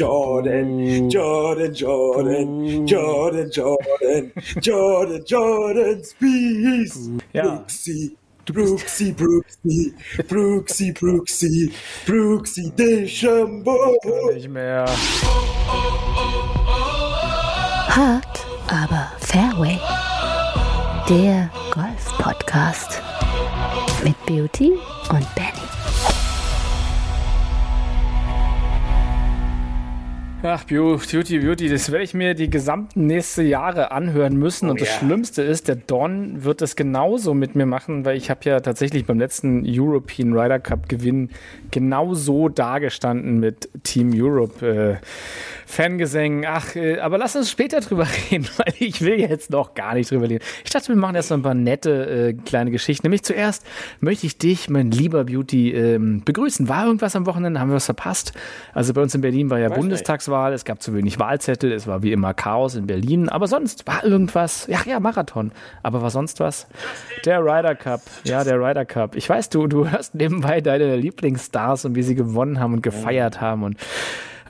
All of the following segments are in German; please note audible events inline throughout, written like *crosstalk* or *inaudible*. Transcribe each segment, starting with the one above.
Jordan, Jordan, Jordan, Jordan, Jordan, Jordan, Jordan, Spees. Ja. Brooksy, Brooksy, Brooksy, Brooksy, Brooksy, Brooksy, Deschambeau. Nicht mehr. Hart, aber Fairway. Der Golf-Podcast. Mit Beauty und Benny. Ach, Beauty, Beauty, das werde ich mir die gesamten nächsten Jahre anhören müssen. und das ja. Schlimmste ist, der Don wird das genauso mit mir machen, weil ich habe ja tatsächlich beim letzten European Ryder Cup Gewinn genauso dagestanden mit Team Europe. Äh, Fangesängen, ach, äh, aber lass uns später drüber *laughs* reden, weil ich will jetzt noch gar nicht drüber reden. Ich dachte, wir machen erst noch ein paar nette äh, kleine Geschichten. Nämlich zuerst möchte ich dich, mein lieber Beauty, ähm, begrüßen. War irgendwas am Wochenende? Haben wir was verpasst? Also bei uns in Berlin war ja Bundestagswahl, es gab zu wenig Wahlzettel, es war wie immer Chaos in Berlin, aber sonst war irgendwas. Ja, ja, Marathon. Aber war sonst was? Der Ryder Cup. Ja, der Ryder Cup. Ich weiß, du, du hörst nebenbei deine Lieblingsstars und wie sie gewonnen haben und gefeiert haben und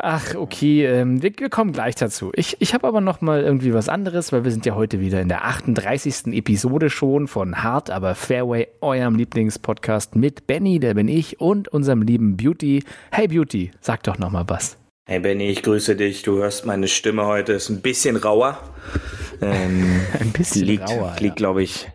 Ach, okay, ähm, wir, wir kommen gleich dazu. Ich, ich habe aber noch mal irgendwie was anderes, weil wir sind ja heute wieder in der 38. Episode schon von Hard, aber Fairway, eurem Lieblingspodcast mit Benny, der bin ich, und unserem lieben Beauty. Hey Beauty, sag doch noch mal was. Hey Benny, ich grüße dich. Du hörst meine Stimme heute, ist ein bisschen rauer. Ähm, *laughs* Ein bisschen liegt, rauer, liegt ja. glaube ich,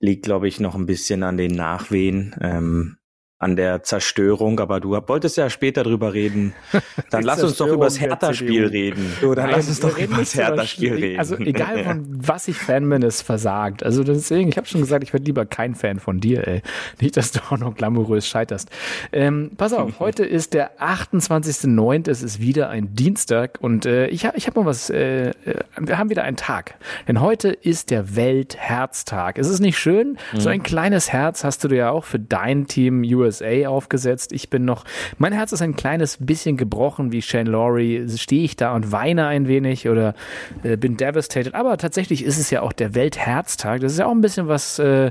liegt glaube ich noch ein bisschen an den Nachwehen. Ähm, an der Zerstörung, aber du wolltest ja später drüber reden. *laughs* Dann lass uns doch übers der Hertha-Spiel reden. So, dann Nein, lass uns doch über Hertha-Spiel Spiel. reden. Also egal von was ich Fan bin, es versagt. Also deswegen, ich habe schon gesagt, ich werde lieber kein Fan von dir, ey. *laughs* Nicht, dass du auch noch glamourös scheiterst. Ähm, pass auf, *laughs* heute ist der 28.09., es ist wieder ein Dienstag und äh, ich habe ich hab mal was, äh, äh, wir haben wieder einen Tag. Denn heute ist der Weltherztag. Ist es nicht schön? So ein kleines Herz hast du dir ja auch für dein Team USA aufgesetzt. Ich bin noch, mein Herz ist ein kleines bisschen gebrochen, wie Shane Laurie. Stehe ich da und weine ein wenig oder äh, bin devastated. Aber tatsächlich ist es ja auch der Weltherztag. Das ist ja auch ein bisschen was, äh,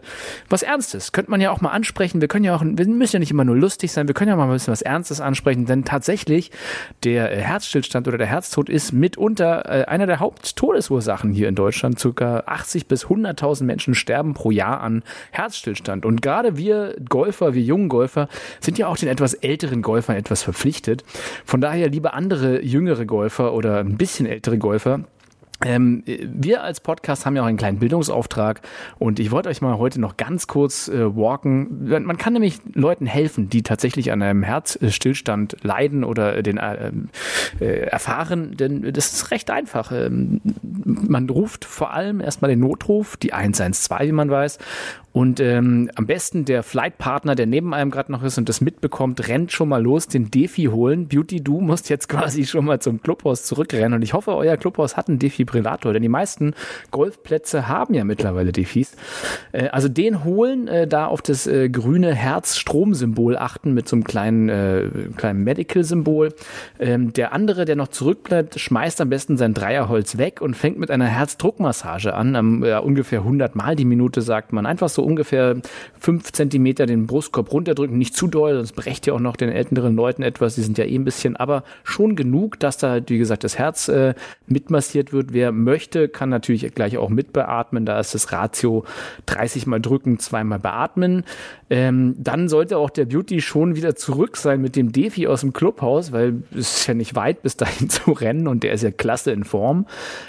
was Ernstes. Könnte man ja auch mal ansprechen. Wir können ja auch, wir müssen ja nicht immer nur lustig sein. Wir können ja mal ein bisschen was Ernstes ansprechen. Denn tatsächlich der äh, Herzstillstand oder der Herztod ist mitunter äh, einer der Haupttodesursachen hier in Deutschland. Circa 80 bis 100.000 Menschen sterben pro Jahr an Herzstillstand. Und gerade wir Golfer, wir jungen Golfer, sind ja auch den etwas älteren Golfern etwas verpflichtet. Von daher, liebe andere jüngere Golfer oder ein bisschen ältere Golfer, ähm, wir als Podcast haben ja auch einen kleinen Bildungsauftrag und ich wollte euch mal heute noch ganz kurz äh, walken. Man man kann nämlich Leuten helfen, die tatsächlich an einem Herzstillstand leiden oder den äh, äh, erfahren, denn das ist recht einfach. Ähm, man ruft vor allem erstmal den Notruf, die 112, wie man weiß, und ähm, am besten der Flightpartner, der neben einem gerade noch ist und das mitbekommt, rennt schon mal los, den Defi holen. Beauty, du musst jetzt *laughs* quasi schon mal zum Clubhaus zurückrennen. Und ich hoffe, euer Clubhaus hat einen Defibrillator, denn die meisten Golfplätze haben ja mittlerweile Defis. Äh, also den holen, äh, da auf das äh, grüne Herz-Strom-Symbol achten mit so einem kleinen, äh, kleinen Medical-Symbol. Ähm, der andere, der noch zurückbleibt, schmeißt am besten sein Dreierholz weg und fängt mit einer Herzdruckmassage an, am, äh, ungefähr 100 Mal die Minute, sagt man. Einfach so ungefähr fünf Zentimeter den Brustkorb runterdrücken, nicht zu doll, sonst brecht ihr auch noch den älteren Leuten etwas, die sind ja eh ein bisschen, aber schon genug, dass da, wie gesagt, das Herz äh, mitmassiert wird. Wer möchte, kann natürlich gleich auch mitbeatmen, da ist das Ratio 30 mal drücken, zweimal beatmen. Ähm, dann sollte auch der Beauty schon wieder zurück sein mit dem Defi aus dem Clubhaus, weil es ist ja nicht weit bis dahin *laughs* zu rennen und der ist ja klasse in Form.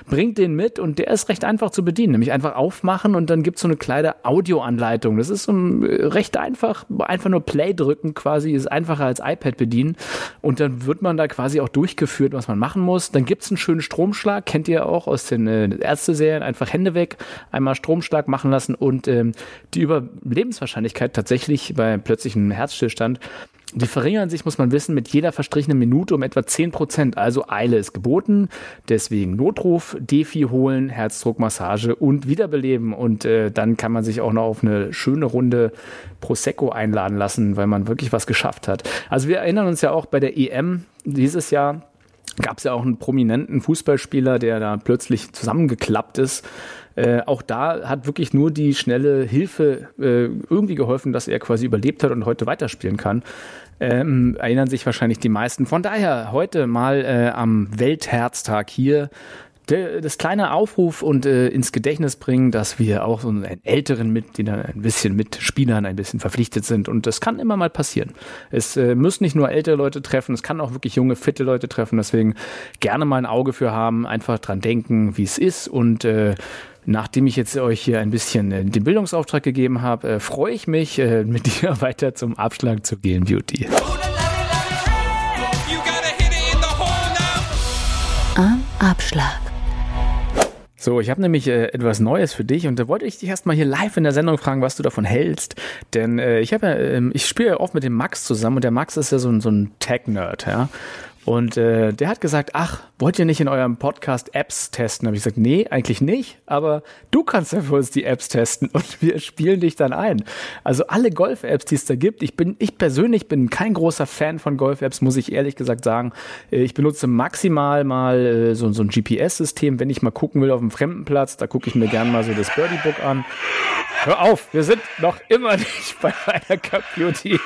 Bringt den mit und der ist recht einfach zu bedienen, nämlich einfach aufmachen und dann gibt's so eine kleine Audioanleitung. Das ist so ein, äh, recht einfach, einfach nur Play drücken quasi, ist einfacher als iPad bedienen und dann wird man da quasi auch durchgeführt, was man machen muss. Dann gibt's einen schönen Stromschlag, kennt ihr auch aus den äh, Ärzteserien, einfach Hände weg, einmal Stromschlag machen lassen und ähm, die Überlebenswahrscheinlichkeit tatsächlich bei plötzlichem Herzstillstand die verringern sich, muss man wissen, mit jeder verstrichenen Minute um etwa 10 Prozent. Also Eile ist geboten. Deswegen Notruf, Defi holen, Herzdruckmassage und wiederbeleben. Und äh, dann kann man sich auch noch auf eine schöne Runde Prosecco einladen lassen, weil man wirklich was geschafft hat. Also wir erinnern uns ja auch bei der EM dieses Jahr gab es ja auch einen prominenten Fußballspieler, der da plötzlich zusammengeklappt ist. Äh, auch da hat wirklich nur die schnelle Hilfe äh, irgendwie geholfen, dass er quasi überlebt hat und heute weiterspielen kann. Ähm, erinnern sich wahrscheinlich die meisten. Von daher heute mal äh, am Weltherztag hier der, das kleine Aufruf und äh, ins Gedächtnis bringen, dass wir auch so einen älteren Mitgliedern ein bisschen mit Spielern ein bisschen verpflichtet sind. Und das kann immer mal passieren. Es äh, müssen nicht nur ältere Leute treffen, es kann auch wirklich junge, fitte Leute treffen. Deswegen gerne mal ein Auge für haben, einfach dran denken, wie es ist. Und äh, Nachdem ich jetzt euch hier ein bisschen äh, den Bildungsauftrag gegeben habe, äh, freue ich mich, äh, *laughs* mit dir weiter zum Abschlag zu gehen, Beauty. Am Abschlag. So, ich habe nämlich äh, etwas Neues für dich und da wollte ich dich erstmal hier live in der Sendung fragen, was du davon hältst. Denn äh, ich habe ja, äh, ich spiele ja oft mit dem Max zusammen und der Max ist ja so ein, so ein Tech-Nerd, ja. Und äh, der hat gesagt, ach, wollt ihr nicht in eurem Podcast Apps testen? Habe ich gesagt, nee, eigentlich nicht, aber du kannst ja für uns die Apps testen und *laughs* wir spielen dich dann ein. Also alle Golf-Apps, die es da gibt, ich bin, ich persönlich bin kein großer Fan von Golf-Apps, muss ich ehrlich gesagt sagen. Äh, ich benutze maximal mal äh, so, so ein GPS-System, wenn ich mal gucken will auf einem fremden Platz, da gucke ich mir gerne mal so das Birdie-Book an. Hör auf, wir sind noch immer nicht bei einer Cup Beauty.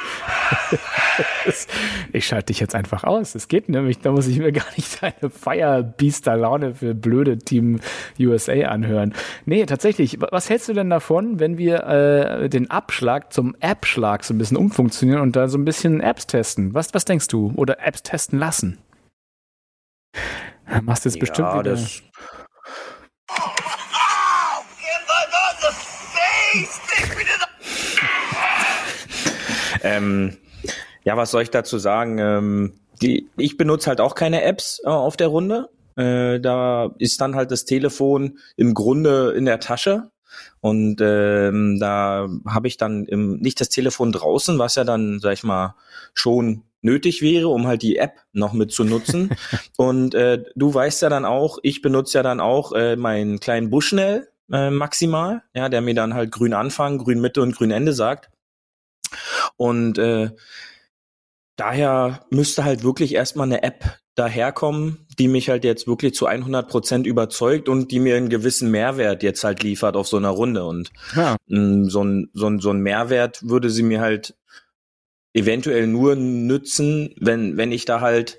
*laughs* ich schalte dich jetzt einfach aus. Es geht nämlich, da muss ich mir gar nicht deine Firebeaster-Laune für blöde Team USA anhören. Nee, tatsächlich, was hältst du denn davon, wenn wir äh, den Abschlag zum App-Schlag so ein bisschen umfunktionieren und da so ein bisschen Apps testen? Was, was denkst du? Oder Apps testen lassen? Machst du jetzt ja, bestimmt wieder. Das ähm, ja, was soll ich dazu sagen? Ähm, die, ich benutze halt auch keine Apps äh, auf der Runde. Äh, da ist dann halt das Telefon im Grunde in der Tasche. Und ähm, da habe ich dann im, nicht das Telefon draußen, was ja dann, sag ich mal, schon nötig wäre, um halt die App noch mit zu nutzen. *laughs* und äh, du weißt ja dann auch, ich benutze ja dann auch äh, meinen kleinen Bushnell äh, maximal, ja, der mir dann halt grün Anfang, grün Mitte und grün Ende sagt. Und äh, daher müsste halt wirklich erstmal eine App daherkommen, die mich halt jetzt wirklich zu 100 Prozent überzeugt und die mir einen gewissen Mehrwert jetzt halt liefert auf so einer Runde. Und ja. mh, so, ein, so, ein, so ein Mehrwert würde sie mir halt eventuell nur nützen, wenn, wenn ich da halt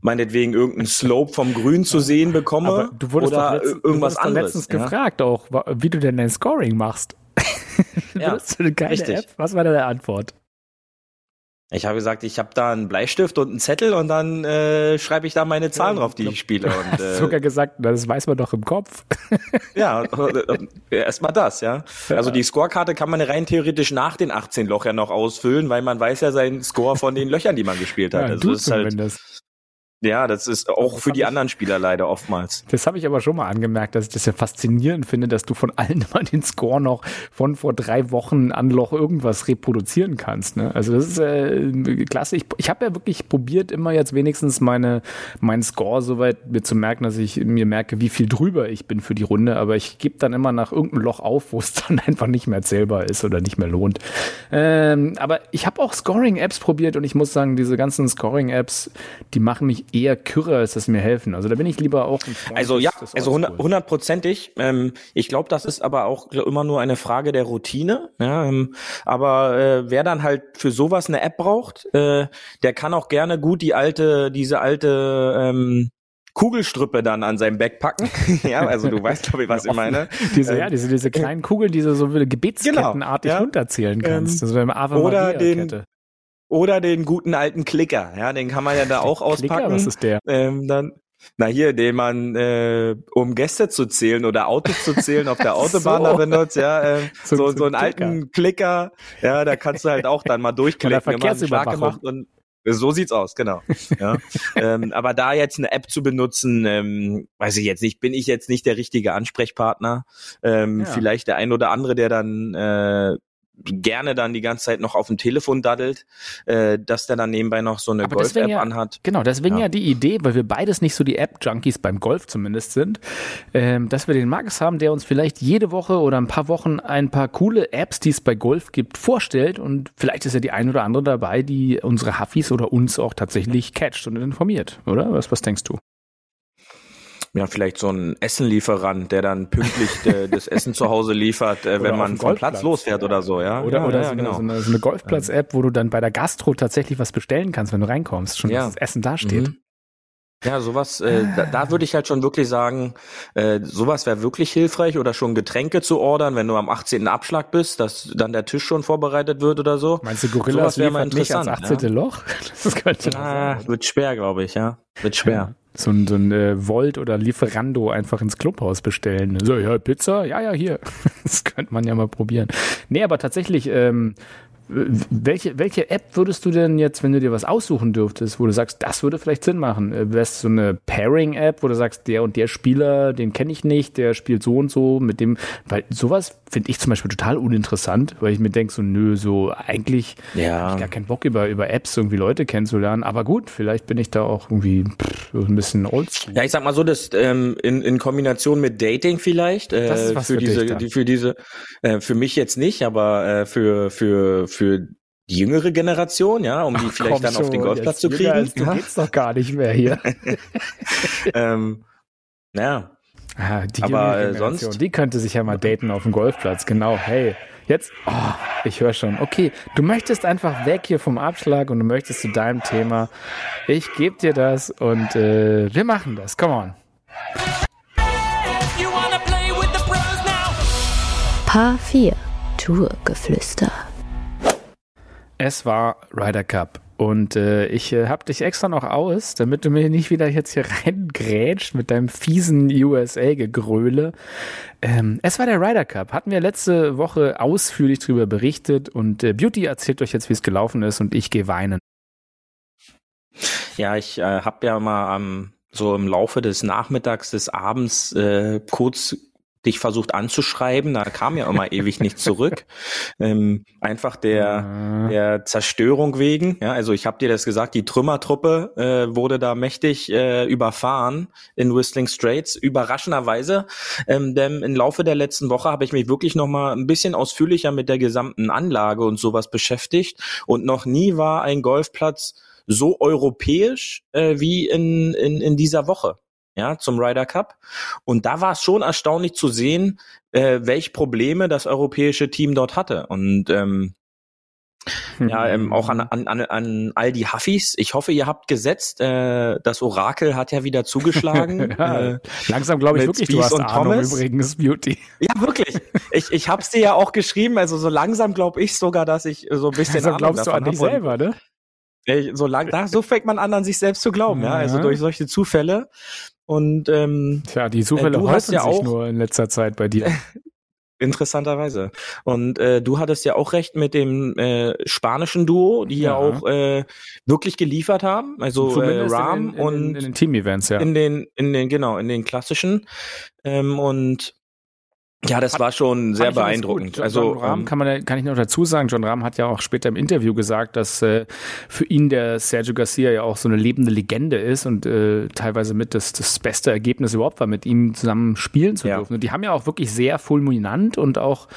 meinetwegen irgendeinen Slope vom Grün zu sehen bekomme Aber du wurdest oder letztens, irgendwas du anderes. letztens ja? gefragt auch, wie du denn dein Scoring machst. *laughs* ja, du eine geile richtig. App? Was war deine Antwort? Ich habe gesagt, ich habe da einen Bleistift und einen Zettel und dann äh, schreibe ich da meine Zahlen drauf, die ich spiele. *laughs* Und, äh, sogar gesagt, das weiß man doch im Kopf. *laughs* ja, erstmal das, ja. Also die Scorekarte kann man rein theoretisch nach den 18 Loch ja noch ausfüllen, weil man weiß ja seinen Score von den Löchern, die man gespielt hat. Ja, also das ist halt, ja, das ist auch das für die ich, anderen Spieler leider oftmals. Das habe ich aber schon mal angemerkt, dass ich das ja faszinierend finde, dass du von allen *laughs* immer den Score noch von vor drei Wochen an Loch irgendwas reproduzieren kannst. Ne? Also das ist äh, klasse. Ich, ich habe ja wirklich probiert, immer jetzt wenigstens meine meinen Score soweit mir zu merken, dass ich mir merke, wie viel drüber ich bin für die Runde. Aber ich gebe dann immer nach irgendeinem Loch auf, wo es *laughs* dann einfach nicht mehr zählbar ist oder nicht mehr lohnt. Ähm, aber ich habe auch Scoring-Apps probiert und ich muss sagen, diese ganzen Scoring-Apps, die machen mich eher kürre, als dass sie mir helfen. Also da bin ich lieber auch. Also ja, also hundertprozentig. Ähm, ich glaube, das ist aber auch immer nur eine Frage der Routine. Ja, ähm, aber äh, wer dann halt für sowas eine App braucht, äh, der kann auch gerne gut die alte, diese alte ähm, Kugelstrüppe dann an seinem Back packen. *laughs* ja, also du weißt, glaube ich, was ich meine. Diese, ähm, ja, diese, diese kleinen Kugeln, die du so gebetskettenartig genau, ja, runterzählen kannst. Ähm, also oder den, oder den guten alten Klicker, ja, den kann man ja da auch auspacken. Klicker, was ist der? Ähm, dann, na hier, den man, äh, um Gäste zu zählen oder Autos zu zählen auf der *laughs* Autobahn so. da benutzt, ja, äh, *laughs* so, so, so einen Klicker. alten Klicker, ja, da kannst du halt auch dann mal *laughs* durchklicken, wenn man stark gemacht und so sieht's aus, genau. Ja. ähm, aber da jetzt eine App zu benutzen, ähm, weiß ich jetzt nicht, bin ich jetzt nicht der richtige Ansprechpartner. Ähm, ja. Vielleicht der ein oder andere, der dann äh, gerne dann die ganze Zeit noch auf dem Telefon daddelt, äh, dass der dann nebenbei noch so eine Golf-App ja, anhat. Genau, deswegen ja. ja. die Idee, weil wir beides nicht so die App-Junkies beim Golf zumindest sind, ähm, dass wir den Max haben, der uns vielleicht jede Woche oder ein paar Wochen ein paar coole Apps, die es bei Golf gibt, vorstellt und vielleicht ist ja die ein oder andere dabei, die unsere Huffis oder uns auch tatsächlich catcht und informiert, oder? Was, was denkst du? Ja, vielleicht so ein Essenlieferant, der dann pünktlich äh, *laughs* das Essen zu Hause liefert, äh, wenn man vom Platz losfährt oder so, ja. Oder, ja, oder ja, so, genau. eine, so eine, so eine Golfplatz-App, wo du dann bei der Gastro tatsächlich was bestellen kannst, wenn du reinkommst, schon Ja. dass das Essen dasteht. Mhm. Ja, sowas, äh, da, da würde ich halt schon wirklich sagen, äh, sowas wäre wirklich hilfreich oder schon Getränke zu ordern, wenn du am 18. Abschlag bist, dass dann der Tisch schon vorbereitet wird oder so. Meinst du, Gorillas Sowas wär mal liefert nicht ans interessant, 18. Loch? *laughs* Das könnte Ah, wird schwer, glaube ich, ja. Wird schwer. So ein, so ein äh, Volt oder Lieferando einfach ins Clubhaus bestellen. So, ja, Pizza? Ja, ja, hier. *laughs* Das könnte man ja mal probieren. Nee, aber tatsächlich, ähm, welche, welche App würdest du denn jetzt, wenn du dir was aussuchen dürftest, wo du sagst, das würde vielleicht Sinn machen? Äh, Wäre es so eine Pairing-App, wo du sagst, der und der Spieler, den kenne ich nicht, der spielt so und so mit dem, weil sowas finde ich zum Beispiel total uninteressant, weil ich mir denke, so, nö, so eigentlich Ja. hab ich gar keinen Bock über, über Apps irgendwie Leute kennenzulernen, aber gut, vielleicht bin ich da auch irgendwie pff, so ein bisschen oldschool. Ja, ich sag mal so, das ähm, in, in Kombination mit Dating vielleicht äh, Das ist was für, für dich diese, dann. die, für diese, äh, für mich jetzt nicht, aber äh, für für für die jüngere Generation, ja, um die vielleicht Komm dann auf den Golfplatz zu kriegen. als Du Ja, geht's doch gar nicht mehr hier. *laughs* ähm, ja, Ah, die Aber, äh, sonst- Die könnte sich ja mal daten auf dem Golfplatz. Genau, hey. Jetzt, oh, ich höre schon. Okay, du möchtest einfach weg hier vom Abschlag und du möchtest zu deinem Thema. Ich gebe dir das und äh, wir machen das. Come on. Paar 4 Tourgeflüster. Es war Ryder Cup. Und äh, ich äh, hab dich extra noch aus, damit du mir nicht wieder jetzt hier *laughs* reingrätscht mit deinem fiesen USA-Gegröle. Ähm, es war der Ryder Cup. Hatten wir letzte Woche ausführlich drüber berichtet und äh, Beauty erzählt euch jetzt, wie es gelaufen ist und ich gehe weinen. ja, ich äh, habe ja mal am so im Laufe des Nachmittags des Abends äh, kurz dich versucht anzuschreiben, da kam ja immer ewig nicht zurück. Ähm, einfach der der Zerstörung wegen. Ja, also ich habe dir das gesagt, die Trümmertruppe äh, wurde da mächtig äh, überfahren in Whistling Straits, überraschenderweise. Ähm, denn im Laufe der letzten Woche habe ich mich wirklich noch mal ein bisschen ausführlicher mit der gesamten Anlage und sowas beschäftigt. Und noch nie war ein Golfplatz so europäisch äh, wie in, in, in dieser Woche ja, zum Ryder Cup. Und da war es schon erstaunlich zu sehen, äh, welche Probleme das europäische Team dort hatte. Und ähm, ja, ähm, auch an, an, an, an all die Huffis. Ich hoffe, ihr habt gesetzt. Äh, das Orakel hat ja wieder zugeschlagen. *laughs* Ja, äh, langsam glaube ich wirklich, du Spieth hast und Ahnung Thomas? übrigens, Beauty. ja, wirklich. Ich, ich hab's dir ja auch geschrieben. Also so langsam glaube ich sogar, dass ich so ein bisschen Deshalb Ahnung glaubst du an dich selber, ne? äh, so lang, da, so fängt man an, an sich selbst zu glauben. Ja, also durch solche Zufälle. Und ähm, Tja, die Zufälle Äh, häufen ja sich auch- nur in letzter Zeit bei dir. *laughs* Interessanterweise. Und äh, du hattest ja auch recht mit dem äh, spanischen Duo, die ja, Ja. auch äh, wirklich geliefert haben. Also äh, Rahm in, den- in, und den- in den Team-Events, ja. in den, in den, genau, in den klassischen. Ähm, und ja, das Hat- war schon sehr beeindruckend. Also John Rahm ähm, kann man, kann ich noch dazu sagen. John Rahm hat ja auch später im Interview gesagt, dass äh, für ihn der Sergio Garcia ja auch so eine lebende Legende ist und äh, teilweise mit das, das beste Ergebnis überhaupt war, mit ihm zusammen spielen zu Ja. dürfen. Und die haben ja auch wirklich sehr fulminant und auch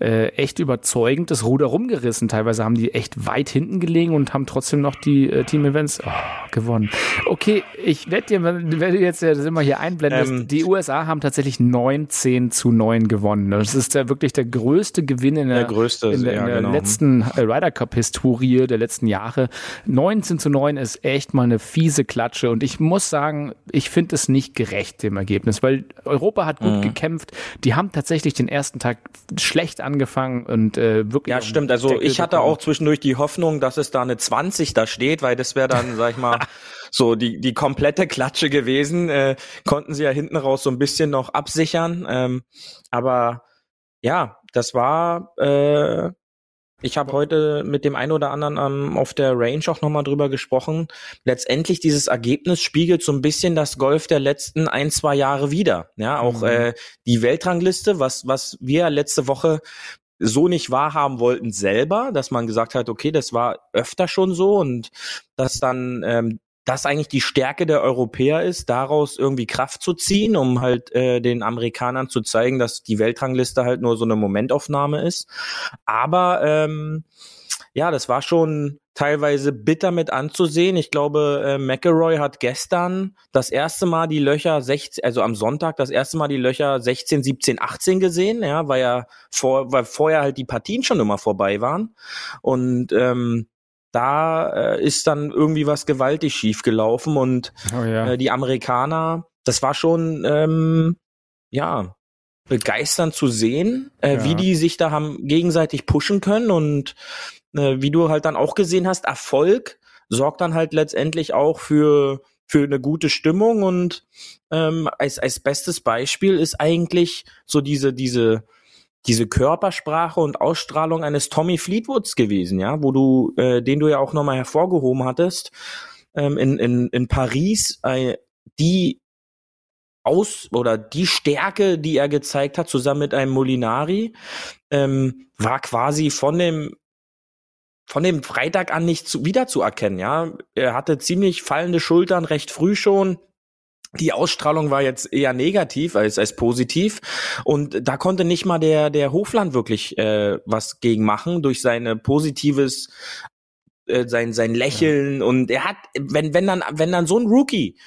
äh, echt überzeugend das Ruder rumgerissen. Teilweise haben die echt weit hinten gelegen und haben trotzdem noch die äh, Team-Events oh, gewonnen. Okay, ich werde dir, wenn du jetzt ja das immer hier einblendest, Ähm, die USA haben tatsächlich 19 zu 9 gewonnen. Das ist ja wirklich der größte Gewinn in der, Der größte, in der, in der genau. letzten Ryder Cup Historie der letzten Jahre. 19 zu 9 ist echt mal eine fiese Klatsche und ich muss sagen, ich finde es nicht gerecht dem Ergebnis, weil Europa hat Mhm. gut gekämpft. Die haben tatsächlich den ersten Tag schlecht angefangen und äh, wirklich ja, stimmt. Also ich hatte bekommen. auch zwischendurch die Hoffnung, dass es da eine 20 da steht, weil das wäre dann, sag ich mal, *laughs* so die, die komplette Klatsche gewesen. Äh, konnten sie ja hinten raus so ein bisschen noch absichern. Ähm, aber ja, das war, äh, ich habe heute mit dem einen oder anderen ähm, auf der Range auch nochmal drüber gesprochen. Letztendlich dieses Ergebnis spiegelt so ein bisschen das Golf der letzten ein, zwei Jahre wieder. Ja, auch Mhm. äh, die Weltrangliste, was, was wir letzte Woche so nicht wahrhaben wollten selber, dass man gesagt hat, okay, das war öfter schon so und dass dann ähm, das eigentlich die Stärke der Europäer ist, daraus irgendwie Kraft zu ziehen, um halt äh, den Amerikanern zu zeigen, dass die Weltrangliste halt nur so eine Momentaufnahme ist. Aber ähm, ja, das war schon teilweise bitter mit anzusehen. Ich glaube, äh, McElroy hat gestern das erste Mal die Löcher 16, also am Sonntag das erste Mal die Löcher 16, 17, 18 gesehen, ja, weil ja vor, weil vorher halt die Partien schon immer vorbei waren. Und ähm, da äh, ist dann irgendwie was gewaltig schief gelaufen und Oh ja. äh, die Amerikaner, das war schon ähm, ja begeisternd zu sehen, äh, Ja. wie die sich da haben gegenseitig pushen können und äh, wie du halt dann auch gesehen hast, Erfolg sorgt dann halt letztendlich auch für für eine gute Stimmung und ähm, als als bestes Beispiel ist eigentlich so diese diese diese Körpersprache und Ausstrahlung eines Tommy Fleetwoods gewesen, ja, wo du, äh, den du ja auch nochmal hervorgehoben hattest, ähm, in, in, in Paris, äh, die aus oder die Stärke, die er gezeigt hat, zusammen mit einem Molinari, ähm, war quasi von dem von dem Freitag an nicht zu, wiederzuerkennen, ja. Er hatte ziemlich fallende Schultern recht früh schon. Die Ausstrahlung war jetzt eher negativ als, als positiv. Und da konnte nicht mal der, der Hofland wirklich äh, was gegen machen durch seine positives, äh, sein, sein Lächeln. Und er hat, wenn, wenn dann, wenn dann so ein Rookie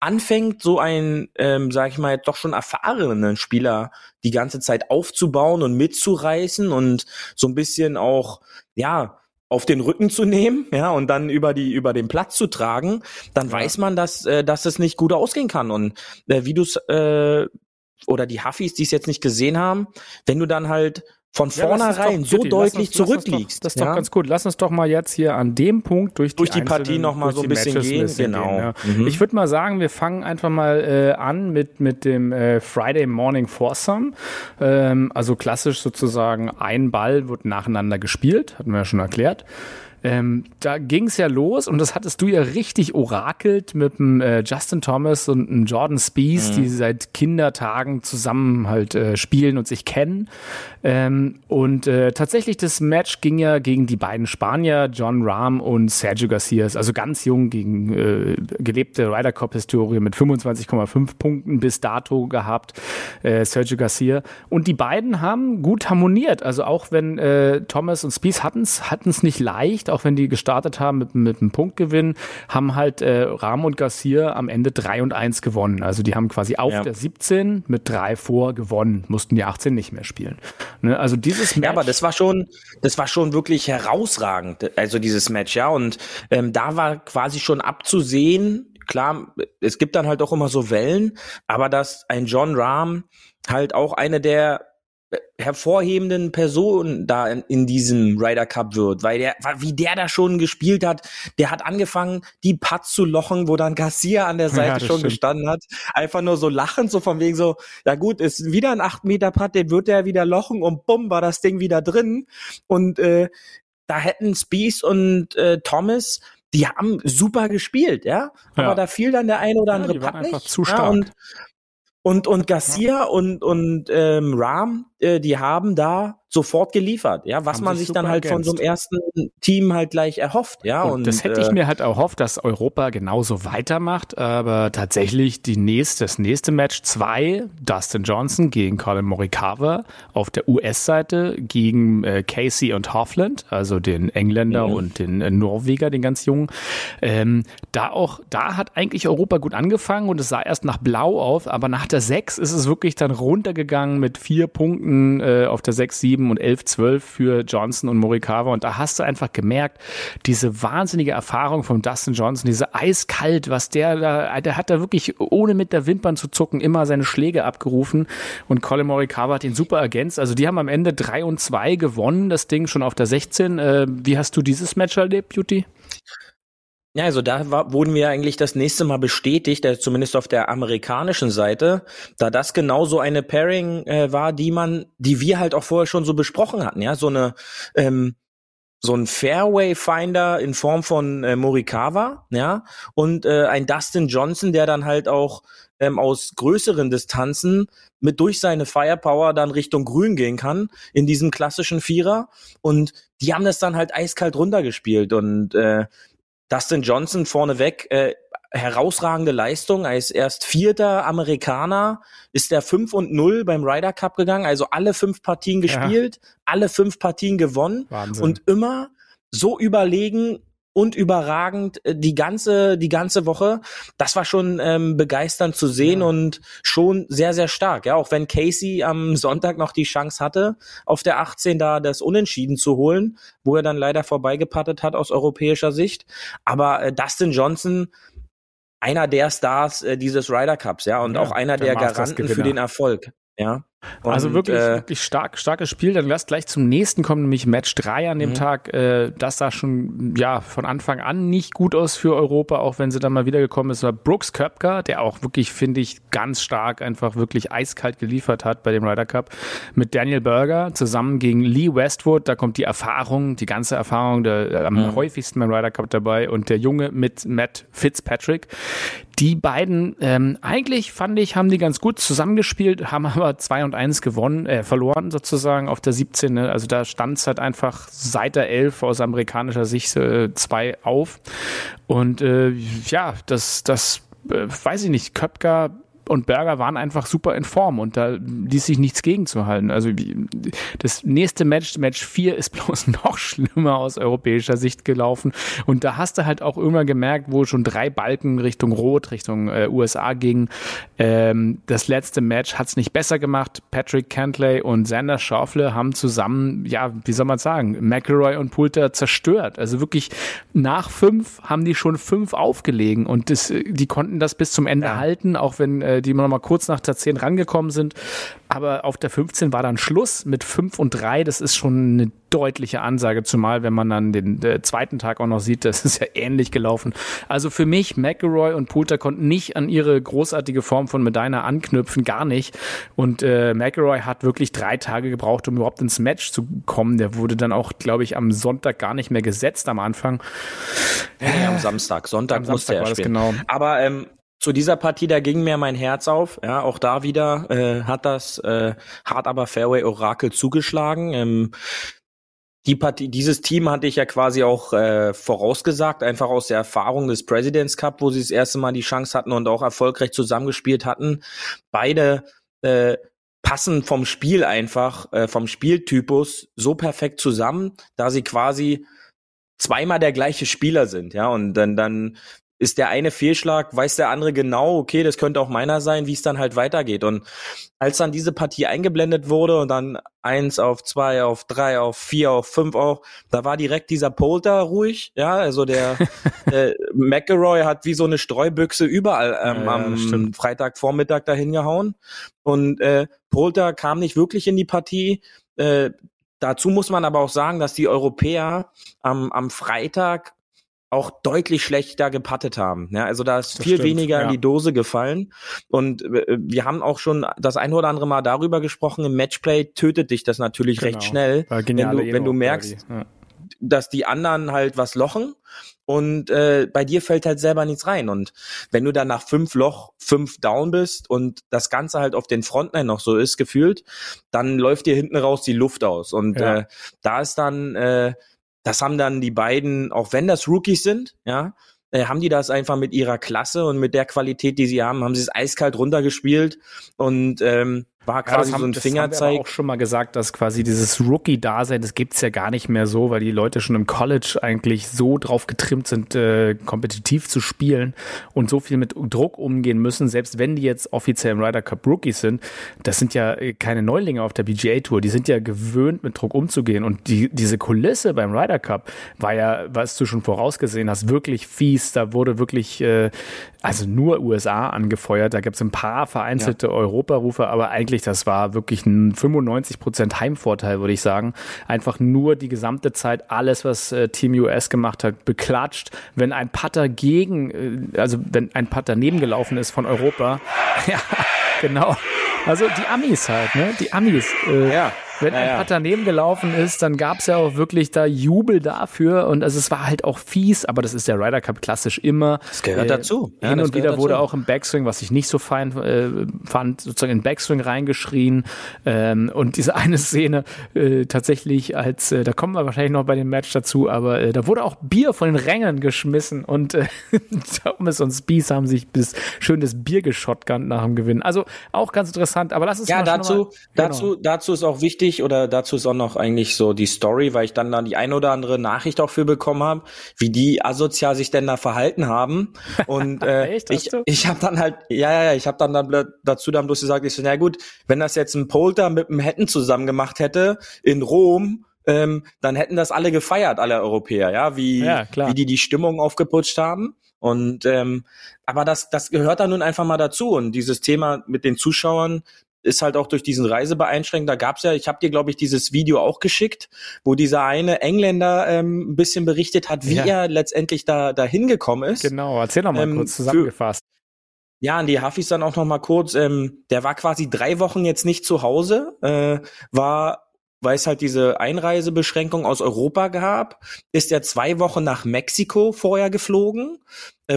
anfängt, so ein, ähm, sag ich mal, doch schon erfahrenen Spieler die ganze Zeit aufzubauen und mitzureißen und so ein bisschen auch, ja, auf den Rücken zu nehmen, ja, und dann über die über den Platz zu tragen, dann Ja. weiß man, dass äh, dass es nicht gut ausgehen kann und äh, wie du es äh, oder die Huffis, die es jetzt nicht gesehen haben, wenn du dann halt von Ja, vornherein doch- so lass deutlich uns- uns doch- zurückliegst, Das ist doch ja, ganz gut. Lass uns doch mal jetzt hier an dem Punkt durch die, Durch die Partie noch mal so ein bisschen Matches gehen, bisschen genau. ja. Mhm. Ich würde mal sagen, wir fangen einfach mal äh, an mit, mit dem äh, Friday Morning Foursome. Ähm, also klassisch sozusagen ein Ball wird nacheinander gespielt, hatten wir ja schon erklärt. Ähm, da ging es ja los und das hattest du ja richtig orakelt mit dem äh, Justin Thomas und dem Jordan Spieth, die seit Kindertagen zusammen halt äh, spielen und sich kennen. Ähm, und äh, tatsächlich das Match ging ja gegen die beiden Spanier, John Rahm und Sergio Garcias, also ganz jung gegen äh, gelebte Ryder Cup Historie mit 25,5 Punkten bis dato gehabt, äh, Sergio Garcia. Und die beiden haben gut harmoniert. Also auch wenn äh, Thomas und Spieth hatten es hatten es nicht leicht, auch wenn die gestartet haben mit, mit einem Punktgewinn, haben halt äh, Rahm und Garcia am Ende 3 und 1 gewonnen. Also die haben quasi auf Ja. der 17 mit drei vor gewonnen, mussten die 18 nicht mehr spielen. Ne? Also dieses Match. Ja, aber das war schon, das war schon wirklich herausragend, also dieses Match, ja. Und ähm, da war quasi schon abzusehen, klar, es gibt dann halt auch immer so Wellen, aber dass ein John Rahm halt auch eine der hervorhebenden Personen da in, in diesem Ryder Cup wird, weil der, wie der da schon gespielt hat, der hat angefangen, die Putts zu lochen, wo dann Garcia an der Ja, Seite das schon stimmt. gestanden hat, einfach nur so lachend, so von wegen so, ja gut, ist wieder ein 8 Meter Putt, den wird er wieder lochen und bumm, war das Ding wieder drin und äh, da hätten Spieth und äh, Thomas die haben super gespielt, ja, aber Ja. da fiel dann der eine oder Ja, andere waren Putt einfach nicht. zu Ja, stark. und und, und Garcia und, und ähm, Rahm, äh, die haben da sofort geliefert, ja, was Haben man sich dann halt von so einem ersten Team halt gleich erhofft, ja. Und, Und, das hätte ich äh, mir halt erhofft, dass Europa genauso weitermacht, aber tatsächlich die nächste, das nächste Match zwei, Dustin Johnson gegen Colin Morikawa auf der US-Seite gegen äh, Casey und Hovland, also den Engländer Mhm. und den äh, Norweger, den ganz jungen. Ähm, da auch, da hat eigentlich Europa gut angefangen und es sah erst nach Blau auf, aber nach der sechs ist es wirklich dann runtergegangen mit vier Punkten äh, auf der sechs, sieben und elf, zwölf für Johnson und Morikawa und da hast du einfach gemerkt, diese wahnsinnige Erfahrung von Dustin Johnson, diese eiskalt, was der da, der hat da wirklich ohne mit der Wimpern zu zucken immer seine Schläge abgerufen und Colin Morikawa hat ihn super ergänzt. Also die haben am Ende drei und zwei gewonnen, das Ding schon auf der 16. Äh, wie hast du dieses Match erlebt, Beauty? Ja, also da war, wurden wir eigentlich das nächste Mal bestätigt, äh, zumindest auf der amerikanischen Seite, da das genau so eine Pairing äh, war, die man, die wir halt auch vorher schon so besprochen hatten, ja, so eine ähm, so ein Fairway Finder in Form von äh, Morikawa, ja, und äh, ein Dustin Johnson, der dann halt auch ähm, aus größeren Distanzen mit durch seine Firepower dann Richtung Grün gehen kann in diesem klassischen Vierer. Und die haben das dann halt eiskalt runtergespielt. Und äh, Dustin Johnson vorneweg, äh, herausragende Leistung. als erst vierter Amerikaner, ist der 5 und 0 beim Ryder Cup gegangen, also alle fünf Partien Ja. gespielt, alle fünf Partien gewonnen Wahnsinn. und immer so überlegen und überragend äh, die ganze die ganze Woche. Das war schon ähm, begeisternd zu sehen Ja. und schon sehr sehr stark. Ja, auch wenn Casey am Sonntag noch die Chance hatte, auf der 18 da das Unentschieden zu holen, wo er dann leider vorbeigepattet hat aus europäischer Sicht. Aber äh, Dustin Johnson einer der Stars äh, dieses Ryder Cups, ja, und Ja, auch einer der der Garanten für den Erfolg, ja. Und, also wirklich, äh, wirklich stark, starkes Spiel. Dann lass gleich zum nächsten kommen, nämlich Match 3 an dem Mhm. Tag. Äh, das sah schon ja von Anfang an nicht gut aus für Europa, auch wenn sie dann mal wiedergekommen ist. War Brooks Köpker, der auch wirklich, finde ich, ganz stark einfach wirklich eiskalt geliefert hat bei dem Ryder Cup. Mit Daniel Berger zusammen gegen Lee Westwood. Da kommt die Erfahrung, die ganze Erfahrung der, am Mhm. häufigsten beim Ryder Cup dabei. Und der Junge mit Matt Fitzpatrick. Die beiden, ähm, eigentlich fand ich, haben die ganz gut zusammengespielt, haben *laughs* aber 2 und 1 gewonnen, äh, verloren sozusagen auf der 17. ne? Also da stand es halt einfach seit der 11 aus amerikanischer Sicht äh, 2 auf. Und äh, ja, das, das äh, weiß ich nicht, Köpker und Berger waren einfach super in Form und da ließ sich nichts gegenzuhalten. Also das nächste Match, Match 4, ist *laughs* bloß noch schlimmer aus europäischer Sicht gelaufen. Und da hast du halt auch irgendwann gemerkt, wo schon drei Balken Richtung Rot, Richtung äh, USA gingen. Ähm, das letzte Match hat's nicht besser gemacht. Patrick Cantley und Xander Schauffele haben zusammen, ja, wie soll man sagen, McElroy und Poulter zerstört. Also wirklich nach fünf haben die schon fünf aufgelegen und das, äh, die konnten das bis zum Ende halten, auch wenn äh, die noch mal kurz nach der 10 rangekommen sind. Aber auf der 15 war dann Schluss mit 5 und 3. Das ist schon eine deutliche Ansage, zumal wenn man dann den äh, zweiten Tag auch noch sieht, *laughs* das ist ja ähnlich gelaufen. Also für mich, McElroy und Poulter konnten nicht an ihre großartige Form von Medina anknüpfen, gar nicht. Und äh, McElroy hat wirklich drei Tage gebraucht, um überhaupt ins Match zu kommen. Der wurde dann auch, glaube ich, am Sonntag gar nicht mehr gesetzt am Anfang. Nee, am Samstag. Sonntag Am musste Samstag er war das spielen. genau. Aber ähm, zu dieser Partie, da ging mir mein Herz auf. Ja, auch da wieder äh, hat das äh, hart aber Fairway Orakel zugeschlagen. Ähm, die Partie, dieses Team hatte ich ja quasi auch äh, vorausgesagt, einfach aus der Erfahrung des Presidents Cup, wo sie das erste Mal die Chance hatten und auch erfolgreich zusammengespielt hatten. Beide äh, passen vom Spiel einfach, äh, vom Spieltypus so perfekt zusammen, da sie quasi zweimal der gleiche Spieler sind, ja, und dann, dann ist der eine Fehlschlag, weiß der andere genau, okay, das könnte auch meiner sein, wie es dann halt weitergeht. Und als dann diese Partie eingeblendet wurde und dann eins auf zwei, auf drei, auf vier, auf fünf auch, da war direkt dieser Polter ruhig, ja, also der *laughs* äh, McElroy hat wie so eine Streubüchse überall ähm, Ja, am stimmt. Freitagvormittag dahin gehauen und äh, Polter kam nicht wirklich in die Partie. Äh, dazu muss man aber auch sagen, dass die Europäer am, am Freitag auch deutlich schlechter gepattet haben. Ja, also da ist Das viel stimmt, weniger ja. in die Dose gefallen. Und äh, wir haben auch schon das ein oder andere Mal darüber gesprochen, im Matchplay tötet dich das natürlich recht Genau. schnell, War wenn du, wenn du merkst. Ja. dass die anderen halt was lochen und äh, bei dir fällt halt selber nichts rein. Und wenn du dann nach fünf Loch, fünf down bist und das Ganze halt auf den Frontline noch so ist, gefühlt, dann läuft dir hinten raus die Luft aus. Und Ja. äh, da ist dann, äh, das haben dann die beiden, auch wenn das Rookies sind, ja, äh, haben die das einfach mit ihrer Klasse und mit der Qualität, die sie haben, haben sie es eiskalt runtergespielt. Und ähm, war Ja, quasi das haben, so ein das haben wir Fingerzeig. auch schon mal gesagt, dass quasi dieses Rookie-Dasein, das gibt's ja gar nicht mehr so, weil die Leute schon im College eigentlich so drauf getrimmt sind, äh, kompetitiv zu spielen und so viel mit Druck umgehen müssen, selbst wenn die jetzt offiziell im Ryder Cup Rookies sind. Das sind ja äh, keine Neulinge auf der PGA Tour, die sind ja gewöhnt, mit Druck umzugehen. Und die, diese Kulisse beim Ryder Cup war ja, was du schon vorausgesehen hast, wirklich fies. Da wurde wirklich, äh, also nur USA angefeuert. Da gibt's ein paar vereinzelte Europarufe, aber eigentlich das war wirklich ein 95% Heimvorteil, würde ich sagen. Einfach nur die gesamte Zeit alles, was äh, Team US gemacht hat, beklatscht. Wenn ein Putter gegen, äh, also wenn ein Putter nebengelaufen ist von Europa, *laughs* ja, genau. Also die Amis halt, ne? Die Amis. Äh, Ja. Wenn Ja, ein ja. Putter nebengelaufen ist, dann gab's ja auch wirklich da Jubel dafür und also es war halt auch fies, aber das ist der Ryder Cup klassisch immer. Das gehört dazu. Ja, hin und wieder gehört wurde dazu. auch im Backswing, was ich nicht so fein äh, fand, sozusagen in Backswing reingeschrien. Ähm, und diese eine Szene äh, tatsächlich als, äh, da kommen wir wahrscheinlich noch bei dem Match dazu, aber äh, da wurde auch Bier von den Rängen geschmissen und äh, *laughs* Thomas und Spies haben sich bis schön das Bier geschottet nach dem Gewinn. Also auch ganz interessant, aber lass es Ja, mal dazu, mal- genau. dazu, dazu ist auch wichtig, wichtig oder dazu ist auch noch eigentlich so die Story, weil ich dann da die ein oder andere Nachricht auch für bekommen habe, wie die asozial sich denn da verhalten haben. Und *laughs* äh, Echt? ich, ich habe dann halt, ja, ja, ja, ich habe dann, dann dazu dann bloß gesagt, ich so, na gut, wenn das jetzt ein Polter mit einem Hetten zusammen gemacht hätte in Rom, ähm, dann hätten das alle gefeiert, alle Europäer, ja, wie, Ja, klar. wie die die Stimmung aufgeputscht haben. Und ähm, aber das, das gehört da nun einfach mal dazu. Und dieses Thema mit den Zuschauern ist halt auch durch diesen Reisebeeinschränkung. Da gab's ja, ich habe dir, glaube ich, dieses Video auch geschickt, wo dieser eine Engländer ähm, ein bisschen berichtet hat, wie Ja. er letztendlich da, da hingekommen ist. Genau, erzähl noch mal Ähm, kurz für- zusammengefasst. Ja, an die Hafis dann auch noch mal kurz. Ähm, der war quasi drei Wochen jetzt nicht zu Hause, äh, war, weil es halt diese Einreisebeschränkung aus Europa gab, ist er zwei Wochen nach Mexiko vorher geflogen,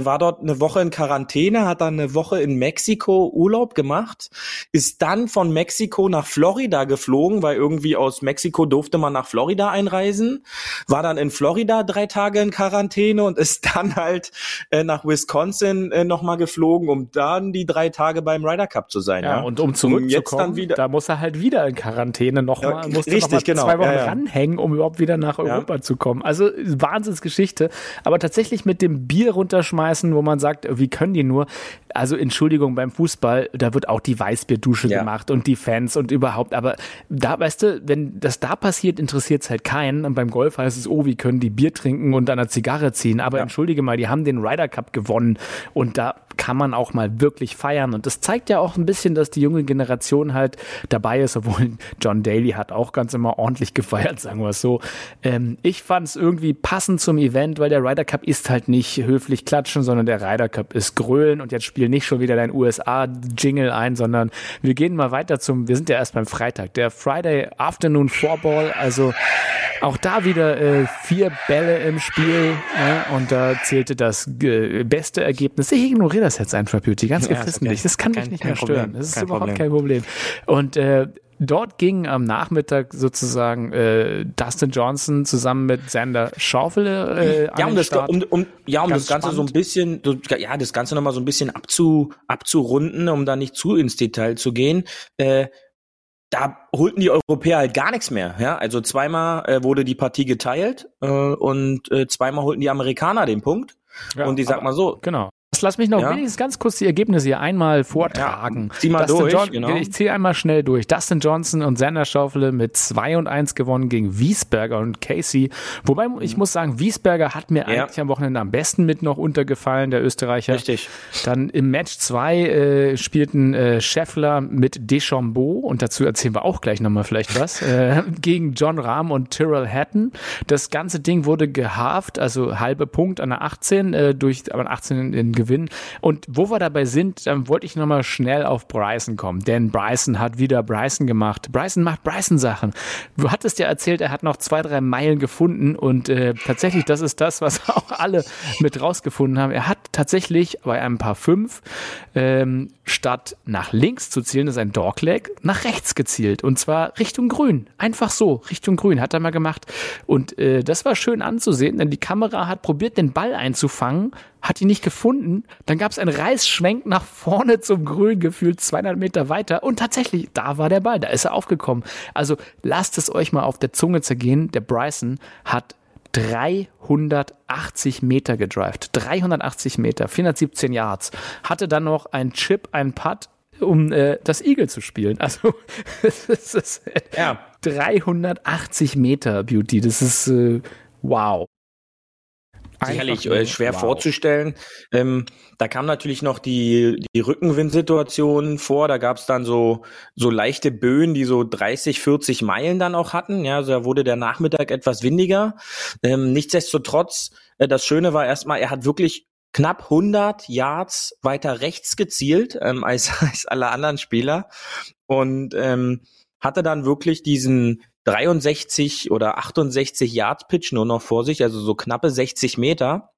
war dort eine Woche in Quarantäne, hat dann eine Woche in Mexiko Urlaub gemacht, ist dann von Mexiko nach Florida geflogen, weil irgendwie aus Mexiko durfte man nach Florida einreisen, war dann in Florida drei Tage in Quarantäne und ist *laughs* dann halt äh, nach Wisconsin äh, nochmal geflogen, um dann die drei Tage beim Ryder Cup zu sein. Ja, Ja, und um zurückzukommen, dann wieder. da muss er halt wieder in Quarantäne nochmal, Ja, musste richtig, noch mal genau, zwei Wochen ja, ja. ranhängen, um überhaupt wieder nach Europa zu kommen. Also Wahnsinnsgeschichte. Aber tatsächlich mit dem Bier runterschmeißen, wo man sagt, wie können die nur? Also Entschuldigung, beim Fußball, da wird auch die Weißbierdusche Ja. gemacht und die Fans und überhaupt. Aber da, weißt du, wenn das da passiert, interessiert es halt keinen. Und beim Golf heißt es, oh, wie können die Bier trinken und an einer Zigarre ziehen. Aber Ja. entschuldige mal, die haben den Ryder Cup gewonnen und da kann man auch mal wirklich feiern. Und das zeigt ja auch ein bisschen, dass die junge Generation halt dabei ist, obwohl John Daly hat auch ganz immer ordentlich gefeiert, sagen wir es so. Ähm, ich fand es irgendwie passend zum Event, weil der Ryder Cup ist halt nicht höflich klatschen, sondern der Ryder Cup ist grölen und jetzt spiel nicht schon wieder dein USA-Jingle ein, sondern wir gehen mal weiter zum, wir sind ja erst beim Freitag, der Friday Afternoon Four-Ball, also auch da wieder äh, vier Bälle im Spiel ja, und da zählte das äh, beste Ergebnis. Ich ignoriere das jetzt einfach, Beauty, ganz Ja, okay. Das kann mich nicht mehr stören. Problem. Das ist überhaupt Problem. kein Problem. Und äh, dort ging am Nachmittag sozusagen äh, Dustin Johnson zusammen mit Sander Schaufel äh, an Ja, um das, um, um, ja, um Ganz das Ganze so ein spannend. bisschen, so, ja, das Ganze nochmal so ein bisschen abzu, abzurunden, um da nicht zu ins Detail zu gehen. Äh, da holten die Europäer halt gar nichts mehr. Ja, also zweimal äh, wurde die Partie geteilt äh, und äh, zweimal holten die Amerikaner den Punkt. Ja, und ich sag aber- mal so, Genau. Lass mich noch Ja. wenigstens ganz kurz die Ergebnisse hier einmal vortragen. Ja, zieh mal Dustin durch, John- genau. Ich ziehe einmal schnell durch. Dustin Johnson und Sander Schaufele mit 2 und 1 gewonnen gegen Wiesberger und Casey. Wobei ich muss sagen, Wiesberger hat mir Ja. eigentlich am Wochenende am besten mit noch untergefallen, der Österreicher. Richtig. Dann im Match 2 äh, spielten äh, Scheffler mit Deschambeau und dazu erzählen wir auch gleich nochmal vielleicht was, äh, *laughs* gegen John Rahm und Tyrrell Hatton. Das ganze Ding wurde gehalft, also halbe Punkt an der 18 äh, durch aber an 18 in Gewinn. Und wo wir dabei sind, dann wollte ich nochmal schnell auf Bryson kommen, denn Bryson hat wieder Bryson gemacht. Bryson macht Bryson-Sachen. Du hattest ja erzählt, er hat noch zwei, drei Meilen gefunden und äh, tatsächlich, das ist das, was *laughs* auch alle mit rausgefunden haben. Er hat tatsächlich bei einem Paar 5 ähm, statt nach links zu zielen, das ist ein Dogleg, nach rechts gezielt und zwar Richtung Grün. Einfach so, Richtung Grün hat er mal gemacht. Und äh, das war schön anzusehen, denn die Kamera hat probiert, den Ball einzufangen, hat ihn nicht gefunden. Dann gab es einen Reißschwenk nach vorne zum Grün, gefühlt 200 Meter weiter. Und tatsächlich, da war der Ball, da ist er aufgekommen. Also lasst es euch mal auf der Zunge zergehen. Der Bryson hat 380 Meter gedrived. 380 Meter, 417 Yards. Hatte dann noch einen Chip, einen Putt, um äh, das Eagle zu spielen. Also, *laughs* das ist Ja. 380 Meter Beauty. Das ist äh, wow. Sicherlich äh, schwer wow. vorzustellen. Ähm, da kam natürlich noch die, die Rückenwindsituation vor. Da gab es dann so, so leichte Böen, die so 30, 40 Meilen dann auch hatten. Ja, also da wurde der Nachmittag etwas windiger. Ähm, nichtsdestotrotz, äh, das Schöne war erstmal, er hat wirklich knapp 100 Yards weiter rechts gezielt ähm, als, *laughs* als alle anderen Spieler und ähm, hatte dann wirklich diesen 63 oder 68 Yards Pitch nur noch vor sich, also so knappe 60 Meter.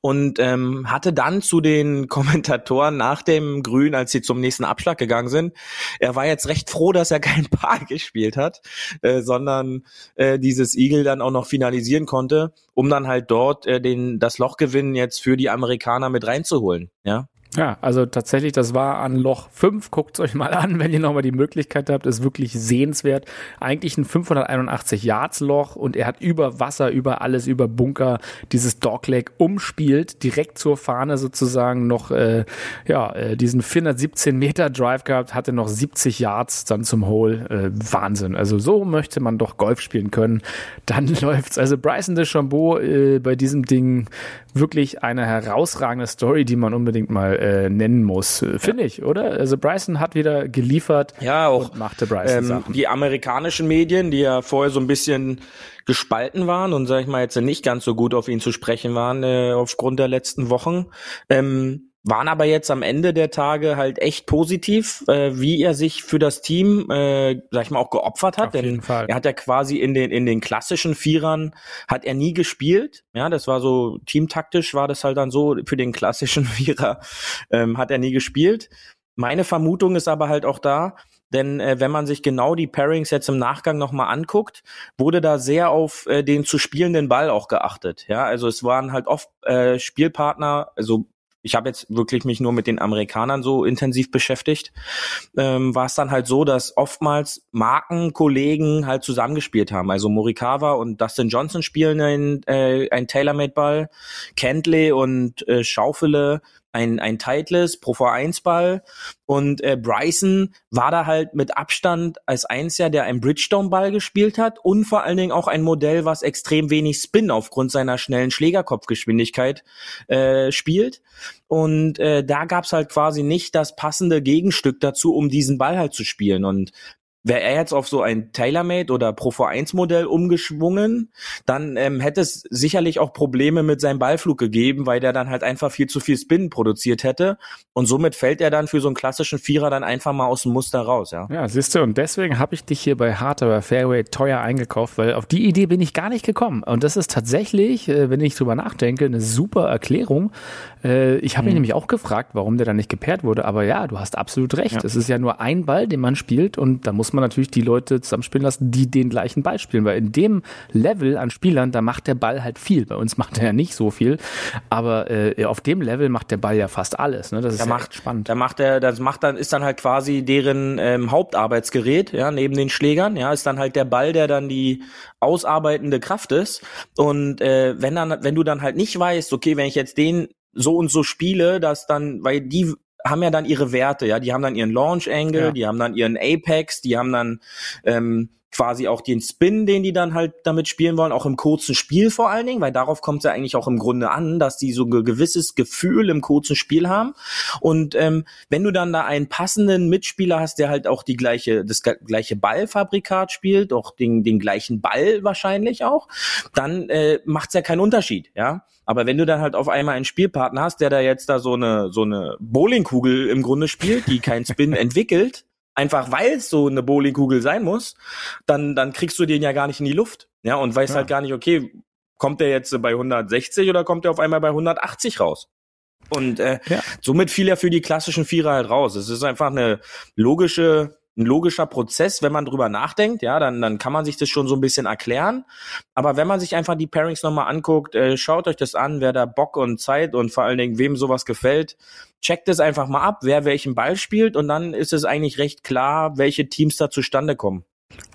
Und ähm, hatte dann zu den *laughs* Kommentatoren nach dem Grün, als sie zum nächsten Abschlag gegangen sind, er war jetzt recht froh, dass er kein Paar *laughs* gespielt hat, äh, sondern äh, dieses Eagle dann auch noch finalisieren konnte, um dann halt dort äh, den das Lochgewinn jetzt für die Amerikaner mit reinzuholen. Ja, Ja, also tatsächlich, das war an Loch 5. Guckt euch mal an, wenn ihr nochmal die Möglichkeit habt. Ist wirklich sehenswert. Eigentlich ein 581 Yards Loch und er hat über Wasser, über alles, über Bunker dieses Dogleg umspielt, direkt zur Fahne sozusagen noch, äh, ja, äh, diesen 417 Meter Drive gehabt, hatte noch 70 Yards dann zum Hole. Äh, Wahnsinn. Also so möchte man doch Golf spielen können. Dann *laughs* läuft's. Also Bryson DeChambeau äh, bei diesem Ding wirklich eine herausragende Story, die man unbedingt mal äh, nennen muss, äh, finde ich, oder? Also Bryson hat wieder geliefert Ja, auch und machte Bryson ähm, Sachen. die amerikanischen Medien, die ja vorher so ein bisschen gespalten waren und sag ich mal jetzt nicht ganz so gut auf ihn zu sprechen waren äh, aufgrund der letzten Wochen, ähm, waren aber jetzt am Ende der Tage halt echt positiv, äh, wie er sich für das Team, äh, sag ich mal, auch geopfert hat. Auf denn jeden Fall. er hat ja quasi in den in den klassischen Vierern hat er nie gespielt. Ja, das war so teamtaktisch war das halt dann so für den klassischen *laughs* Vierer ähm, hat er nie gespielt. Meine Vermutung ist aber halt auch da, denn äh, wenn man sich genau die Pairings jetzt im Nachgang nochmal anguckt, wurde da sehr auf äh, den zu spielenden Ball auch geachtet. Ja, also es waren halt oft äh, Spielpartner, also ich habe jetzt wirklich mich nur mit den Amerikanern so intensiv beschäftigt, ähm, war es dann halt so, dass oftmals Markenkollegen halt zusammengespielt haben. Also Morikawa und Dustin Johnson spielen ein, äh, ein Tailor-Made-Ball, Kentley und äh, Schaufele ein, ein Titleist Pro V1 Ball und äh, Bryson war da halt mit Abstand als Einziger, der einen Bridgestone Ball gespielt hat und vor allen Dingen auch ein Modell, was extrem wenig Spin aufgrund seiner schnellen Schlägerkopfgeschwindigkeit äh, spielt. Und äh, da gab's halt quasi nicht das passende Gegenstück dazu, um diesen Ball halt zu spielen. Und Wäre er jetzt auf so ein TaylorMade oder Pro V1 Modell umgeschwungen, dann ähm, hätte es sicherlich auch Probleme mit seinem Ballflug gegeben, weil der dann halt einfach viel zu viel Spin produziert hätte. Und somit fällt er dann für so einen klassischen Vierer dann einfach mal aus dem Muster raus, ja. Ja, siehst du, und deswegen habe ich dich hier bei Hard aber Fairway teuer eingekauft, weil auf die Idee bin ich gar nicht gekommen. Und das ist tatsächlich, äh, wenn ich drüber nachdenke, eine super Erklärung. Äh, Ich habe mich nämlich auch gefragt, warum der dann nicht gepaart wurde. Aber ja, du hast absolut recht. Es ist ja nur ein Ball, den man spielt und da muss man natürlich die Leute zusammenspielen lassen, die den gleichen Ball spielen. Weil in dem Level an Spielern, da macht der Ball halt viel. Bei uns macht er ja nicht so viel. Aber äh, auf dem Level macht der Ball ja fast alles. Ne? Das ist Da macht spannend. Da macht er, das macht dann ist dann halt quasi deren ähm, Hauptarbeitsgerät, ja, neben den Schlägern, ja, ist dann halt der Ball, der dann die ausarbeitende Kraft ist. Und äh, wenn dann, wenn du dann halt nicht weißt, okay, wenn ich jetzt den so und so spiele, dass dann, weil die haben ja dann ihre Werte, ja, die haben dann ihren Launch Angle, Ja. die haben dann ihren Apex, die haben dann ähm, quasi auch den Spin, den die dann halt damit spielen wollen, auch im kurzen Spiel vor allen Dingen, weil darauf kommt es ja eigentlich auch im Grunde an, dass die so ein gewisses Gefühl im kurzen Spiel haben. Und ähm, wenn du dann da einen passenden Mitspieler hast, der halt auch die gleiche, das gleiche Ballfabrikat spielt, auch den, den gleichen Ball wahrscheinlich auch, dann äh, macht's ja keinen Unterschied, ja. Aber wenn du dann halt auf einmal einen Spielpartner hast, der da jetzt da so eine so eine Bowlingkugel im Grunde spielt, die keinen Spin *laughs* entwickelt, einfach weil es so eine Bowlingkugel sein muss, dann dann kriegst du den ja gar nicht in die Luft, ja, und weißt Ja. halt gar nicht, okay, kommt der jetzt bei 160 oder kommt der auf einmal bei 180 raus? Und äh, Ja. somit fiel er für die klassischen Vierer halt raus. Es ist einfach eine logische, ein logischer Prozess, wenn man drüber nachdenkt, ja, dann, dann kann man sich das schon so ein bisschen erklären. Aber wenn man sich einfach die Pairings nochmal anguckt, äh, schaut euch das an, wer da Bock und Zeit und vor allen Dingen wem sowas gefällt, checkt es einfach mal ab, wer welchen Ball spielt und dann ist es eigentlich recht klar, welche Teams da zustande kommen.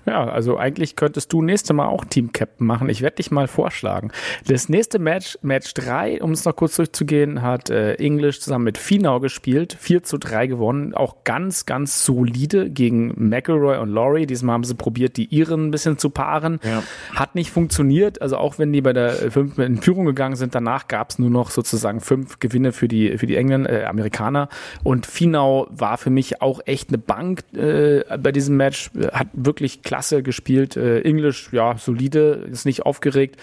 Ja, also eigentlich könntest du nächste Mal auch Team Captain machen. Ich werde dich mal vorschlagen. Das nächste Match, Match 3, um es noch kurz durchzugehen, hat äh, English zusammen mit Finau gespielt. 4 zu 3 gewonnen. Auch ganz, ganz solide gegen McElroy und Laurie. Diesmal haben sie probiert, die Iren ein bisschen zu paaren. Ja. Hat nicht funktioniert. Also auch wenn die bei der 5 in Führung gegangen sind, danach gab es nur noch sozusagen fünf Gewinne für die, für die Engländer, äh, Amerikaner. Und Finau war für mich auch echt eine Bank äh, bei diesem Match. Hat wirklich klasse gespielt. Äh, English, ja, solide, ist nicht aufgeregt.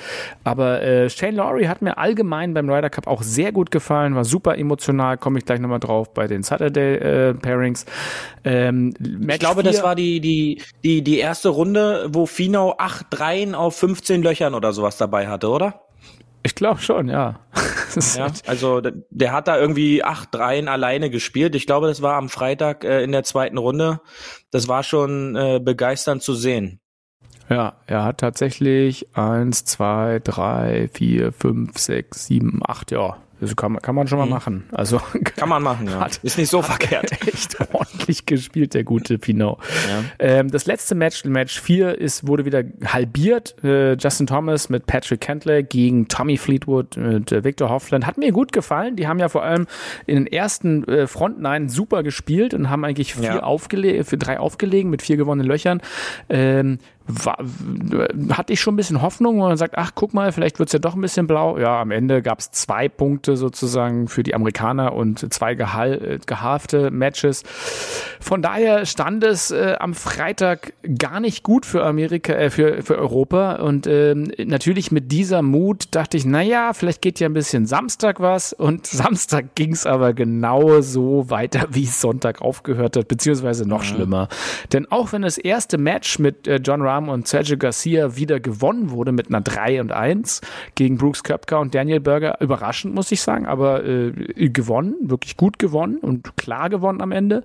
Aber äh, Shane Lowry hat mir allgemein beim Ryder Cup auch sehr gut gefallen, war super emotional, komme ich gleich nochmal drauf bei den Saturday äh, Pairings. Ähm, Ich glaube, das war die, die, die, die erste Runde, wo Finau acht Dreien auf 15 Löchern oder sowas dabei hatte, oder? Ich glaube schon, ja. *laughs* Ja, also der, der hat da irgendwie acht Dreien alleine gespielt. Ich glaube, das war am Freitag äh, in der zweiten Runde. Das war schon äh, begeisternd zu sehen. Ja, er hat tatsächlich eins, zwei, drei, vier, fünf, sechs, sieben, acht, ja, das kann, man- kann man schon mal machen. Also *laughs* Kann man machen, ja. Hat- Ist nicht so verkehrt. *laughs* echt ordentlich gespielt, der gute Pinot. Ähm, das letzte Match, Match 4, ist, wurde wieder halbiert. Äh, Justin Thomas mit Patrick Kentley gegen Tommy Fleetwood mit äh, Victor Hoffland. Hat mir gut gefallen. Die haben ja vor allem in den ersten äh, Frontnine super gespielt und haben eigentlich vier Ja. aufgele für drei aufgelegen mit vier gewonnenen Löchern. Ähm, war, hatte ich schon ein bisschen Hoffnung, wo man sagt, ach guck mal, vielleicht wird's ja doch ein bisschen blau. Ja, am Ende gab's zwei Punkte sozusagen für die Amerikaner und zwei gehal gehalfte Matches. Von daher stand es äh, am Freitag gar nicht gut für Amerika, äh, für, für Europa. Und ähm, natürlich mit dieser Mut dachte ich, na ja, vielleicht geht ja ein bisschen Samstag was. Und *laughs* Samstag ging's aber genau so weiter, wie es Sonntag aufgehört hat, beziehungsweise noch schlimmer. Denn auch wenn das erste Match mit äh, John Rahm und Sergio Garcia wieder gewonnen wurde mit einer 3 und 1 gegen Brooks Köpker und Daniel Berger, überraschend muss ich sagen, aber äh, gewonnen, wirklich gut gewonnen und klar gewonnen am Ende,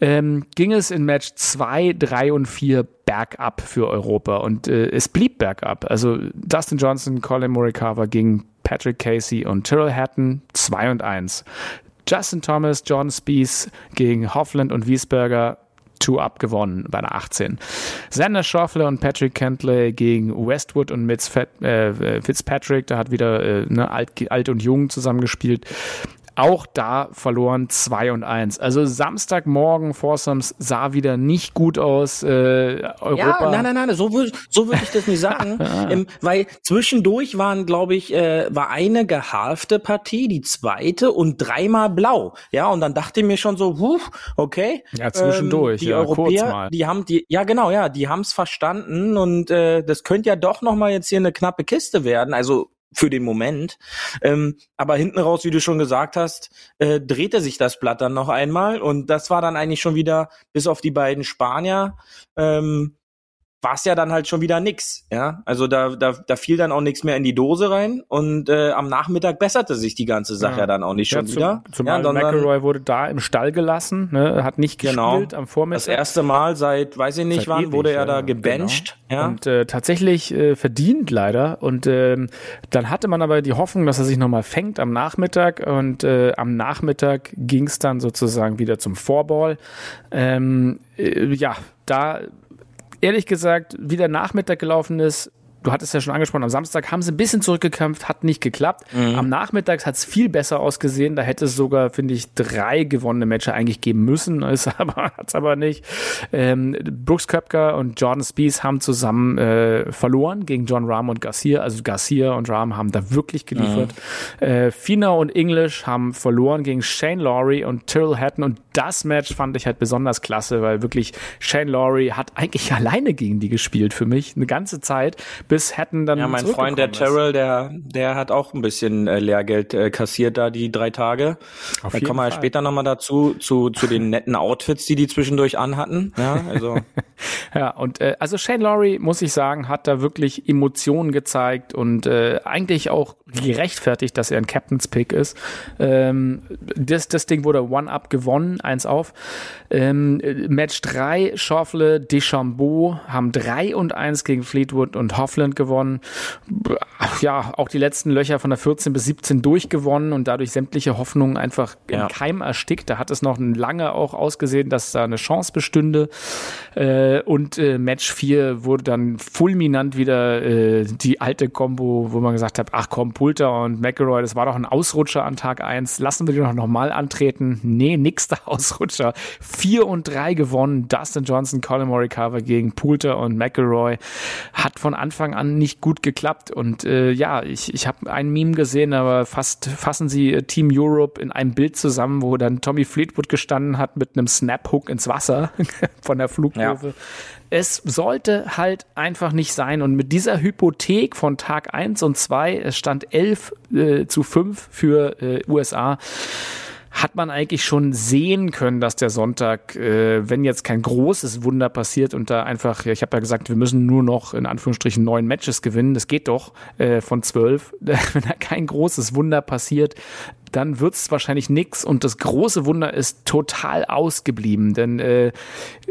ähm, ging es in Match 2, 3 und 4 bergab für Europa und äh, es blieb bergab. Also Dustin Johnson, Colin Morikawa gegen Patrick Casey und Tyrrell Hatton 2 und 1. Justin Thomas, John Spees gegen Hoffland und Wiesberger Two Up gewonnen bei einer 18. Xander Schauffele und Patrick Kentley gegen Westwood und Fat, äh, Fitzpatrick, da hat wieder äh, ne, alt, alt und jung zusammengespielt. Auch da verloren 2 und 1. Also Samstagmorgen Foursomes sah wieder nicht gut aus. Äh, Europa. Ja, nein, nein, nein, so würde so würd ich das nicht sagen. *laughs* ähm, weil zwischendurch waren, glaube ich, äh, war eine gehalfte Partie, die zweite und dreimal blau. Ja, und dann dachte ich mir schon so, huh, okay. Ja, zwischendurch, ähm, die ja, kurz Europäer, mal. die haben die, ja genau, ja, die haben es verstanden und äh, das könnte ja doch noch mal jetzt hier eine knappe Kiste werden. Also für den Moment. Ähm, aber hinten raus, wie du schon gesagt hast, äh, drehte sich das Blatt dann noch einmal und das war dann eigentlich schon wieder, bis auf die beiden Spanier, ähm, war es ja dann halt schon wieder nix. Ja, also da, da, da fiel dann auch nichts mehr in die Dose rein und äh, am Nachmittag besserte sich die ganze Sache ja, dann auch nicht schon zum, wieder. Zumal ja, dann- McElroy wurde da im Stall gelassen, ne, hat nicht gespielt Genau. am das Vormittag. erste Mal seit, weiß ich nicht Seit wann, ewig, wurde er da ja, gebencht. Genau. Ja. Und äh, tatsächlich äh, verdient leider. Und ähm, dann hatte man aber die Hoffnung, dass er sich nochmal fängt am Nachmittag. Und äh, am Nachmittag ging es dann sozusagen wieder zum Vorball. Ähm, äh, ja, da ehrlich gesagt, wie der Nachmittag gelaufen ist, du hattest ja schon angesprochen, am Samstag haben sie ein bisschen zurückgekämpft, hat nicht geklappt. Am Nachmittag hat es viel besser ausgesehen. Da hätte es sogar, finde ich, drei gewonnene Matches eigentlich geben müssen. *laughs* Ist aber, hat's aber nicht. Ähm, Brooks Köpker und Jordan Spieth haben zusammen äh, verloren gegen John Rahm und Garcia. Also Garcia und Rahm haben da wirklich geliefert. Äh, Fina und English haben verloren gegen Shane Lowry und Tyrrell Hatton. Und das Match fand ich halt besonders klasse, weil wirklich Shane Lowry hat eigentlich *laughs* alleine gegen die gespielt für mich. Eine ganze Zeit, bis Hatton dann Ja, mein Freund, der. Terrell, der, der hat auch ein bisschen äh, Lehrgeld äh, kassiert da die drei Tage. Auf da jeden kommen wir ja Fall. später nochmal dazu, zu, zu den netten Outfits, die die zwischendurch anhatten. Ja, also. *laughs* Ja, und äh, also Shane Lowry, muss ich sagen, hat da wirklich Emotionen gezeigt und äh, eigentlich auch gerechtfertigt, dass er ein Captain's Pick ist. Ähm, das, das Ding wurde One-Up gewonnen, eins auf. Ähm, äh, Match 3, Schauffele, Deschambeau haben 3 und 1 gegen Fleetwood und Hoffland gewonnen. Ja, auch die letzten Löcher von der 14 bis 17 durchgewonnen und dadurch sämtliche Hoffnungen einfach im Ja. Keim erstickt. Da hat es noch lange auch ausgesehen, dass da eine Chance bestünde. Äh, und äh, Match 4 wurde dann fulminant wieder äh, die alte Combo, wo man gesagt hat, ach komm, Pulter und McElroy, das war doch ein Ausrutscher an Tag 1. Lassen wir die doch nochmal antreten. Nee, nix der Ausrutscher. 4 und 3 gewonnen. Dustin Johnson, Colin Morikawa gegen Poulter und McElroy. Hat von Anfang an nicht gut geklappt. Und äh, ja, ich, ich habe ein Meme gesehen, aber fast fassen sie äh, Team Europe in einem Bild zusammen, wo dann Tommy Fleetwood gestanden hat mit einem Snap-Hook ins Wasser *laughs* von der Flugkurve. Es sollte halt einfach nicht sein. Und mit dieser Hypothek von Tag 1 und 2, es stand 11 äh, zu 5 für äh, USA, hat man eigentlich schon sehen können, dass der Sonntag, äh, wenn jetzt kein großes Wunder passiert und da einfach, ja, ich habe ja gesagt, wir müssen nur noch in Anführungsstrichen neun Matches gewinnen, das geht doch äh, von zwölf, *laughs* wenn da kein großes Wunder passiert, dann wird's wahrscheinlich nix und das große Wunder ist total ausgeblieben, denn äh,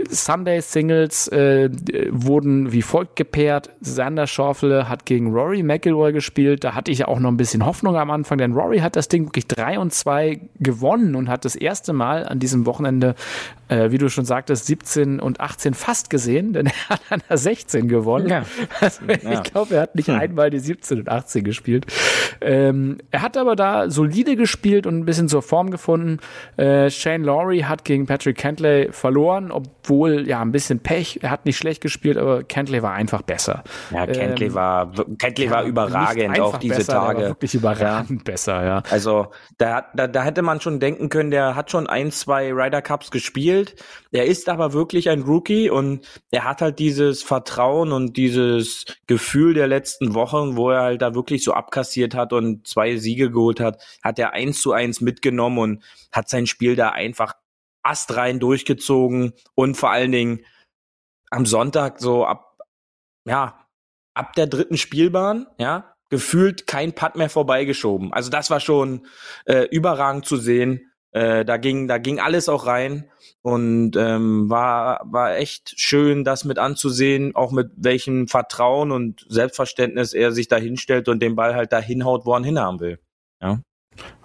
Sunday Singles äh, wurden wie folgt gepaart. Sander Schorfele hat gegen Rory McIlroy gespielt. Da hatte ich ja auch noch ein bisschen Hoffnung am Anfang, denn Rory hat das Ding wirklich 3 und 2 gewonnen und hat das erste Mal an diesem Wochenende, äh, wie du schon sagtest, 17 und 18 fast gesehen, denn er hat an der 16 gewonnen. Ja. Also, Ja. ich glaube, er hat nicht einmal die 17 und 18 gespielt. Ähm, er hat aber da solide gespielt und ein bisschen zur Form gefunden. Äh, Shane Lowry hat gegen Patrick Cantley verloren, obwohl ja ein bisschen Pech. Er hat nicht schlecht gespielt, aber Cantley war einfach besser. Ja, Kentley Ähm, war, Kentley war überragend auch diese besser, der Tage. War wirklich überragend besser, ja. Also da, da, da hätte man schon denken können, der hat schon ein, zwei Ryder Cups gespielt. Er ist aber wirklich ein Rookie und er hat halt dieses Vertrauen und dieses Gefühl der letzten Wochen, wo er halt da wirklich so abkassiert hat und zwei Siege geholt hat, hat er eins zu eins mitgenommen und hat sein Spiel da einfach astrein durchgezogen und vor allen Dingen am Sonntag so ab, ja, ab der dritten Spielbahn, ja, gefühlt kein Putt mehr vorbeigeschoben. Also das war schon äh, überragend zu sehen. Äh, da ging, da ging alles auch rein und ähm, war, war echt schön, das mit anzusehen, auch mit welchem Vertrauen und Selbstverständnis er sich da hinstellt und den Ball halt da hinhaut, wo er hinhaben will.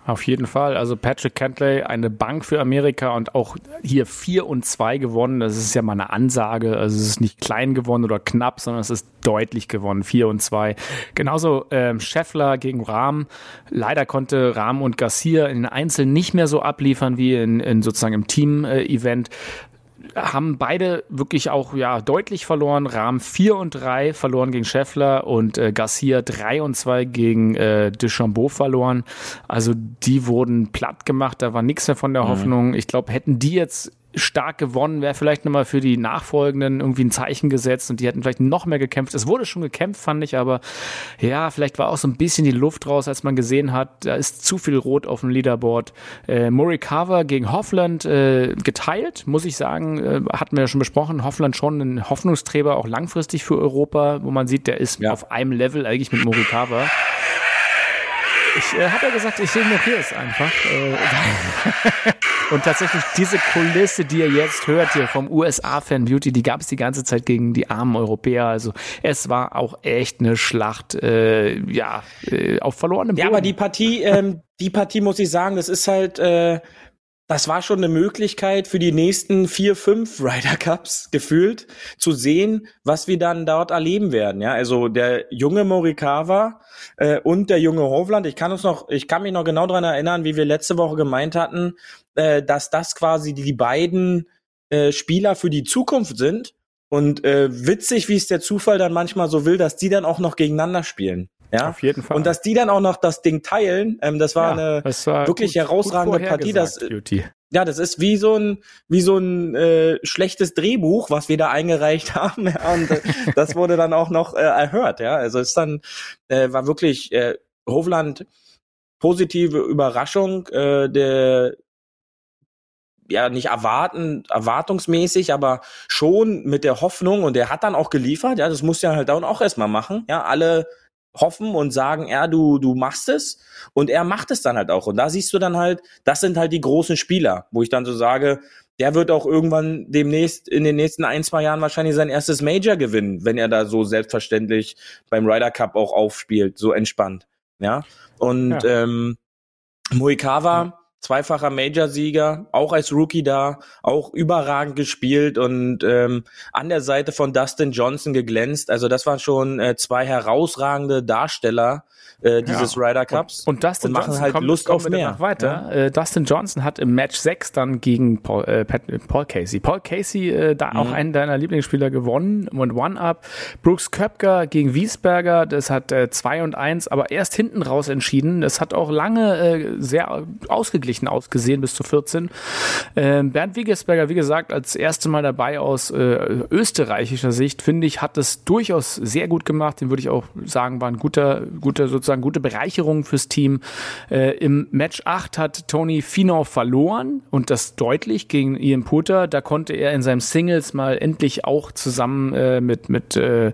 Auf jeden Fall. Also Patrick Cantley, eine Bank für Amerika und auch hier 4 und 2 gewonnen. Das ist ja mal eine Ansage. Also es ist nicht klein gewonnen oder knapp, sondern es ist deutlich gewonnen. 4 und 2. Genauso ähm, Scheffler gegen Rahm. Leider konnte Rahm und Garcia in den Einzelnen nicht mehr so abliefern wie in, in sozusagen im Team-Event haben beide wirklich auch ja deutlich verloren. Rahm 4 und 3 verloren gegen Scheffler und äh, Garcia 3 und 2 gegen äh, Deschambeau verloren. Also die wurden platt gemacht, da war nichts mehr von der Hoffnung. Ich glaube, hätten die jetzt stark gewonnen, wäre vielleicht nochmal für die Nachfolgenden irgendwie ein Zeichen gesetzt und die hätten vielleicht noch mehr gekämpft. Es wurde schon gekämpft, fand ich, aber ja, vielleicht war auch so ein bisschen die Luft raus, als man gesehen hat, da ist zu viel Rot auf dem Leaderboard. Äh, Morikawa gegen Hoffland äh, geteilt, muss ich sagen, äh, hatten wir ja schon besprochen. Hoffland schon ein Hoffnungsträger, auch langfristig für Europa, wo man sieht, der ist Ja. auf einem Level eigentlich mit Morikawa. Ich äh, habe ja gesagt, ich ignoriere es einfach. Äh, *laughs* und tatsächlich diese Kulisse, die ihr jetzt hört hier vom USA-Fan Beauty, die gab es die ganze Zeit gegen die armen Europäer. Also es war auch echt eine Schlacht, äh, ja, äh, auf verlorenem Ja, Boden. aber die Partie, ähm, die Partie muss ich sagen, das ist halt, äh, das war schon eine Möglichkeit für die nächsten vier, fünf Ryder Cups gefühlt zu sehen, was wir dann dort erleben werden. Ja, also der junge Morikawa äh, und der junge Hovland. Ich kann uns noch, ich kann mich noch genau dran erinnern, wie wir letzte Woche gemeint hatten, äh, dass das quasi die beiden äh, Spieler für die Zukunft sind. Und äh, witzig, wie es der Zufall dann manchmal so will, dass die dann auch noch gegeneinander spielen. Ja, Auf jeden Fall. und dass die dann auch noch das Ding teilen, ähm, das war Ja, eine war wirklich gut- herausragende gut Partie. Das, Beauty. ja, das ist wie so ein wie so ein äh, schlechtes Drehbuch, was wir da eingereicht *laughs* haben. Ja, und äh, das wurde dann auch noch äh, erhört. Ja, also es ist dann äh, war wirklich äh, Hovland positive Überraschung äh, der ja nicht erwarten erwartungsmäßig, aber schon mit der Hoffnung und der hat dann auch geliefert. Ja, das muss ja halt dann auch erstmal machen. Ja, alle hoffen und sagen, ja, du, du machst es. Und er macht es dann halt auch. Und da siehst du dann halt, das sind halt die großen Spieler, wo ich dann so sage, der wird auch irgendwann demnächst in den nächsten ein, zwei Jahren wahrscheinlich sein erstes Major gewinnen, wenn er da so selbstverständlich beim Ryder Cup auch aufspielt, so entspannt. Ja. Und Ja. ähm, Moikawa, zweifacher Major-Sieger, auch als Rookie da, auch überragend gespielt und ähm, an der Seite von Dustin Johnson geglänzt. Also das waren schon äh, zwei herausragende Darsteller äh, dieses Ryder Cups. Und Dustin und machen Johnson halt kommt, Lust kommen auf mehr. weiter. Äh, Dustin Johnson hat im Match 6 dann gegen Paul, äh, Pat, äh, Paul Casey. Paul Casey, äh, da Mhm. auch einen deiner Lieblingsspieler gewonnen und One-Up. Brooks Köpker gegen Wiesberger, das hat 2 und 1, aber erst hinten raus entschieden. Das hat auch lange äh, sehr ausgeglichen ausgesehen bis zu 14. Ähm, Bernd Wiegesberger, wie gesagt, als erste Mal dabei aus äh, österreichischer Sicht, finde ich, hat es durchaus sehr gut gemacht. Den würde ich auch sagen, war ein guter, guter sozusagen gute Bereicherung fürs Team. Äh, Im Match 8 hat Tony Finau verloren und das deutlich gegen Ian Putter. Da konnte er in seinem Singles mal endlich auch zusammen äh, mit mit äh,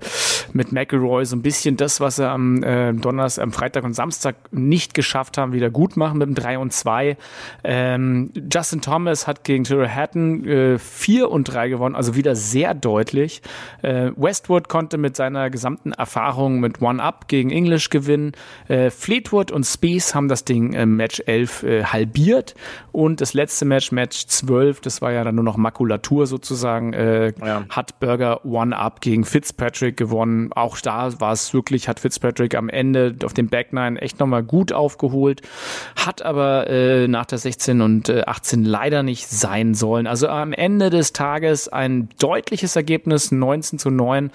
mit McElroy so ein bisschen das, was er am äh, Donnerstag, am Freitag und Samstag nicht geschafft haben, wieder gut machen mit dem 3 und 2. Ähm, Justin Thomas hat gegen Tyrrell Hatton äh, 4 und 3 gewonnen, also wieder sehr deutlich. Äh, Westwood konnte mit seiner gesamten Erfahrung mit One-Up gegen English gewinnen. Äh, Fleetwood und Spieth haben das Ding im Match 11 äh, halbiert und das letzte Match, Match 12, das war ja dann nur noch Makulatur sozusagen, äh, Ja. hat Burger One-Up gegen Fitzpatrick gewonnen. Auch da war es wirklich, hat Fitzpatrick am Ende auf dem Back Nine echt nochmal gut aufgeholt, hat aber äh, nach der 16 und äh, 18 leider nicht sein sollen. Also am Ende des Tages ein deutliches Ergebnis, 19 zu 9.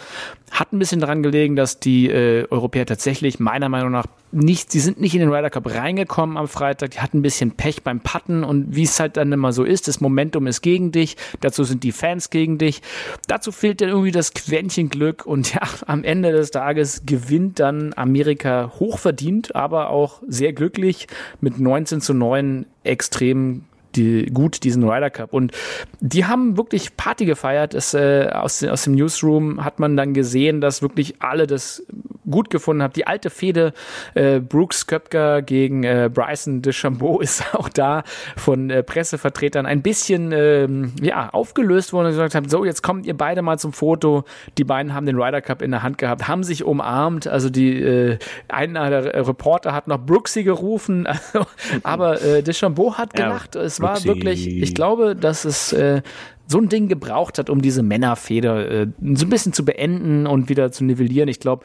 Hat ein bisschen daran gelegen, dass die äh, Europäer tatsächlich meiner Meinung nach nicht, sie sind nicht in den Ryder Cup reingekommen am Freitag, die hatten ein bisschen Pech beim Putten und wie es halt dann immer so ist, das Momentum ist gegen dich, dazu sind die Fans gegen dich, dazu fehlt dann irgendwie das Quäntchen Glück und ja, am Ende des Tages gewinnt dann Amerika hochverdient, aber auch sehr glücklich mit 19 zu 9 extrem die, gut diesen Ryder Cup. Und die haben wirklich Party gefeiert. Es, äh, aus, aus dem Newsroom hat man dann gesehen, dass wirklich alle das gut gefunden haben. Die alte Fehde äh, Brooks Köpker gegen äh, Bryson DeChambeau *laughs* ist auch da von äh, Pressevertretern ein bisschen ähm, ja, aufgelöst worden und gesagt haben, so, jetzt kommt ihr beide mal zum Foto. Die beiden haben den Ryder Cup in der Hand gehabt, haben sich umarmt. Also die äh, einer der Reporter hat noch Brooksy gerufen, *laughs* also, *laughs* aber äh, DeChambeau hat Ja, gelacht. Es war wirklich, ich glaube, dass es äh, so ein Ding gebraucht hat, um diese Männerfeder äh, so ein bisschen zu beenden und wieder zu nivellieren. Ich glaube,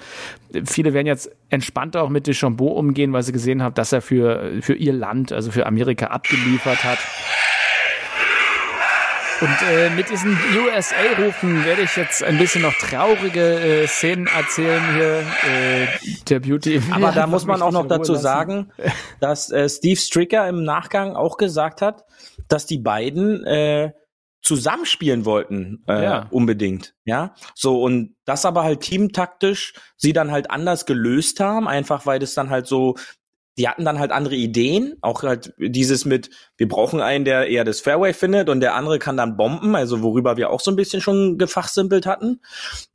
viele werden jetzt entspannter auch mit Deschambeau umgehen, weil sie gesehen haben, dass er für, für ihr Land, also für Amerika abgeliefert hat. Und äh, mit diesen USA-Rufen werde ich jetzt ein bisschen noch traurige äh, Szenen erzählen hier. Äh, der Beauty. Aber da muss man auch noch dazu lassen. sagen, dass äh, Steve Stricker im Nachgang auch gesagt hat, dass die beiden äh, zusammenspielen wollten äh, Ja. unbedingt, ja. So und das aber halt teamtaktisch sie dann halt anders gelöst haben, einfach weil das dann halt so die hatten dann halt andere Ideen, auch halt dieses mit, wir brauchen einen, der eher das Fairway findet und der andere kann dann bomben, also worüber wir auch so ein bisschen schon gefachsimpelt hatten.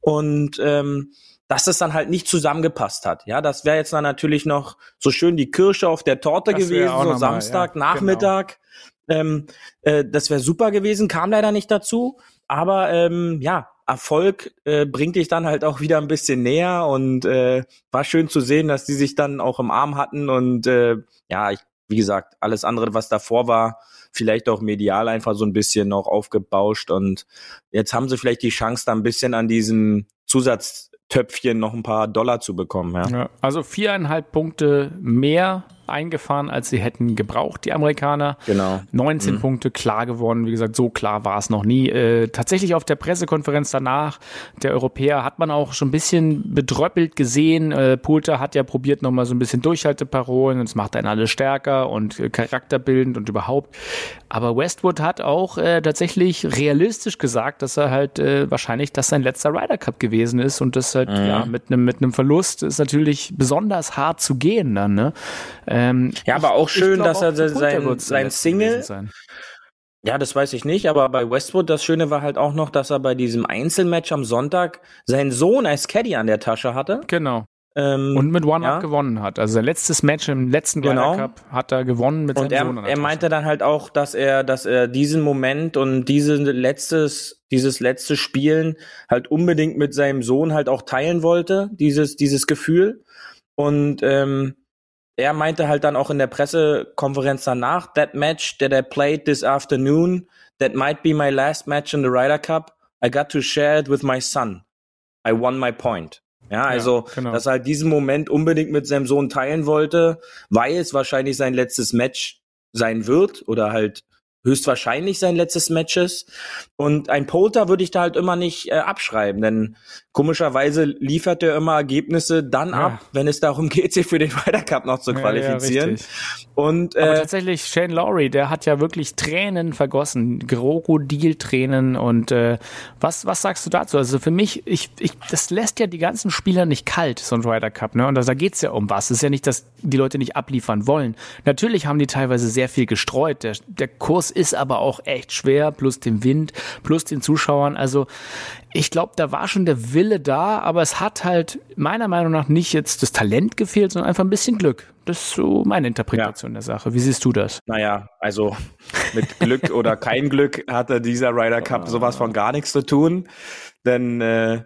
Und ähm, dass es dann halt nicht zusammengepasst hat. Ja, das wäre jetzt dann natürlich noch so schön die Kirsche auf der Torte Das gewesen, so mal, Samstag, ja, genau. Nachmittag. Ähm, äh, das wäre super gewesen, kam leider nicht dazu. Aber ähm, ja, Erfolg äh, bringt dich dann halt auch wieder ein bisschen näher und äh, war schön zu sehen, dass die sich dann auch im Arm hatten und äh, ja, ich, wie gesagt, alles andere, was davor war, vielleicht auch medial einfach so ein bisschen noch aufgebauscht und jetzt haben sie vielleicht die Chance, da ein bisschen an diesem Zusatztöpfchen noch ein paar Dollar zu bekommen. Ja. Ja, also viereinhalb Punkte mehr eingefahren, als sie hätten gebraucht, die Amerikaner. Genau. 19 Punkte klar gewonnen. Wie gesagt, so klar war es noch nie. Äh, tatsächlich auf der Pressekonferenz danach, der Europäer, hat man auch schon ein bisschen bedröppelt gesehen. Äh, Poulter hat ja probiert, nochmal so ein bisschen Durchhalteparolen. Das macht einen alles stärker und äh, charakterbildend und überhaupt. Aber Westwood hat auch äh, tatsächlich realistisch gesagt, dass er halt äh, wahrscheinlich das sein letzter Ryder Cup gewesen ist und das halt ja mit einem mit einem Verlust ist natürlich besonders hart zu gehen dann. Ne? Ähm, Ja, aber auch ich schön, dass er für Poulter sein- sein Single-. Ja, das weiß ich nicht, aber bei Westwood, das Schöne war halt auch noch, dass er bei diesem Einzelmatch am Sonntag seinen Sohn als Caddy an der Tasche hatte. Genau. Ähm, Und mit One-Up ja. gewonnen hat. Also sein letztes Match im letzten Genau. Ryder Cup hat er gewonnen mit Und seinem er, Sohn er meinte dann halt auch, dass er, dass er diesen Moment und diese letztes, dieses letzte Spielen halt unbedingt mit seinem Sohn halt auch teilen wollte, dieses, dieses Gefühl. Und ähm, er meinte halt dann auch in der Pressekonferenz danach, that match that I played this afternoon, that might be my last match in the Ryder Cup. I got to share it with my son. I won my point. Ja, also, genau. dass er halt diesen Moment unbedingt mit seinem Sohn teilen wollte, weil es wahrscheinlich sein letztes Match sein wird oder halt höchstwahrscheinlich sein letztes Match ist. Und ein Polter würde ich da halt immer nicht äh, abschreiben, denn komischerweise liefert er immer Ergebnisse dann Ja. ab, wenn es darum *laughs* geht, sich für den Ryder Cup noch zu Ja, ja, qualifizieren. richtig. Und Aber äh, tatsächlich, Shane Lowry, der hat ja wirklich Tränen vergossen, Krokodiltränen und äh, was, was sagst du dazu? Also für mich, ich, ich, das lässt ja die ganzen Spieler nicht kalt, so ein Ryder Cup, ne? Und da geht's ja um was. Es ist ja nicht, dass die Leute nicht abliefern wollen. Natürlich haben die teilweise sehr viel gestreut. Der, der Kurs ist aber auch echt schwer, plus dem Wind, plus den Zuschauern. Also ich glaube, da war schon der Wille da, aber es hat halt meiner Meinung nach nicht jetzt das Talent gefehlt, sondern einfach ein bisschen Glück. Das ist so meine Interpretation ja. der Sache. Wie siehst du das? Naja, also mit Glück oder kein Glück hatte dieser Ryder Cup sowas von gar nichts zu tun. Denn äh,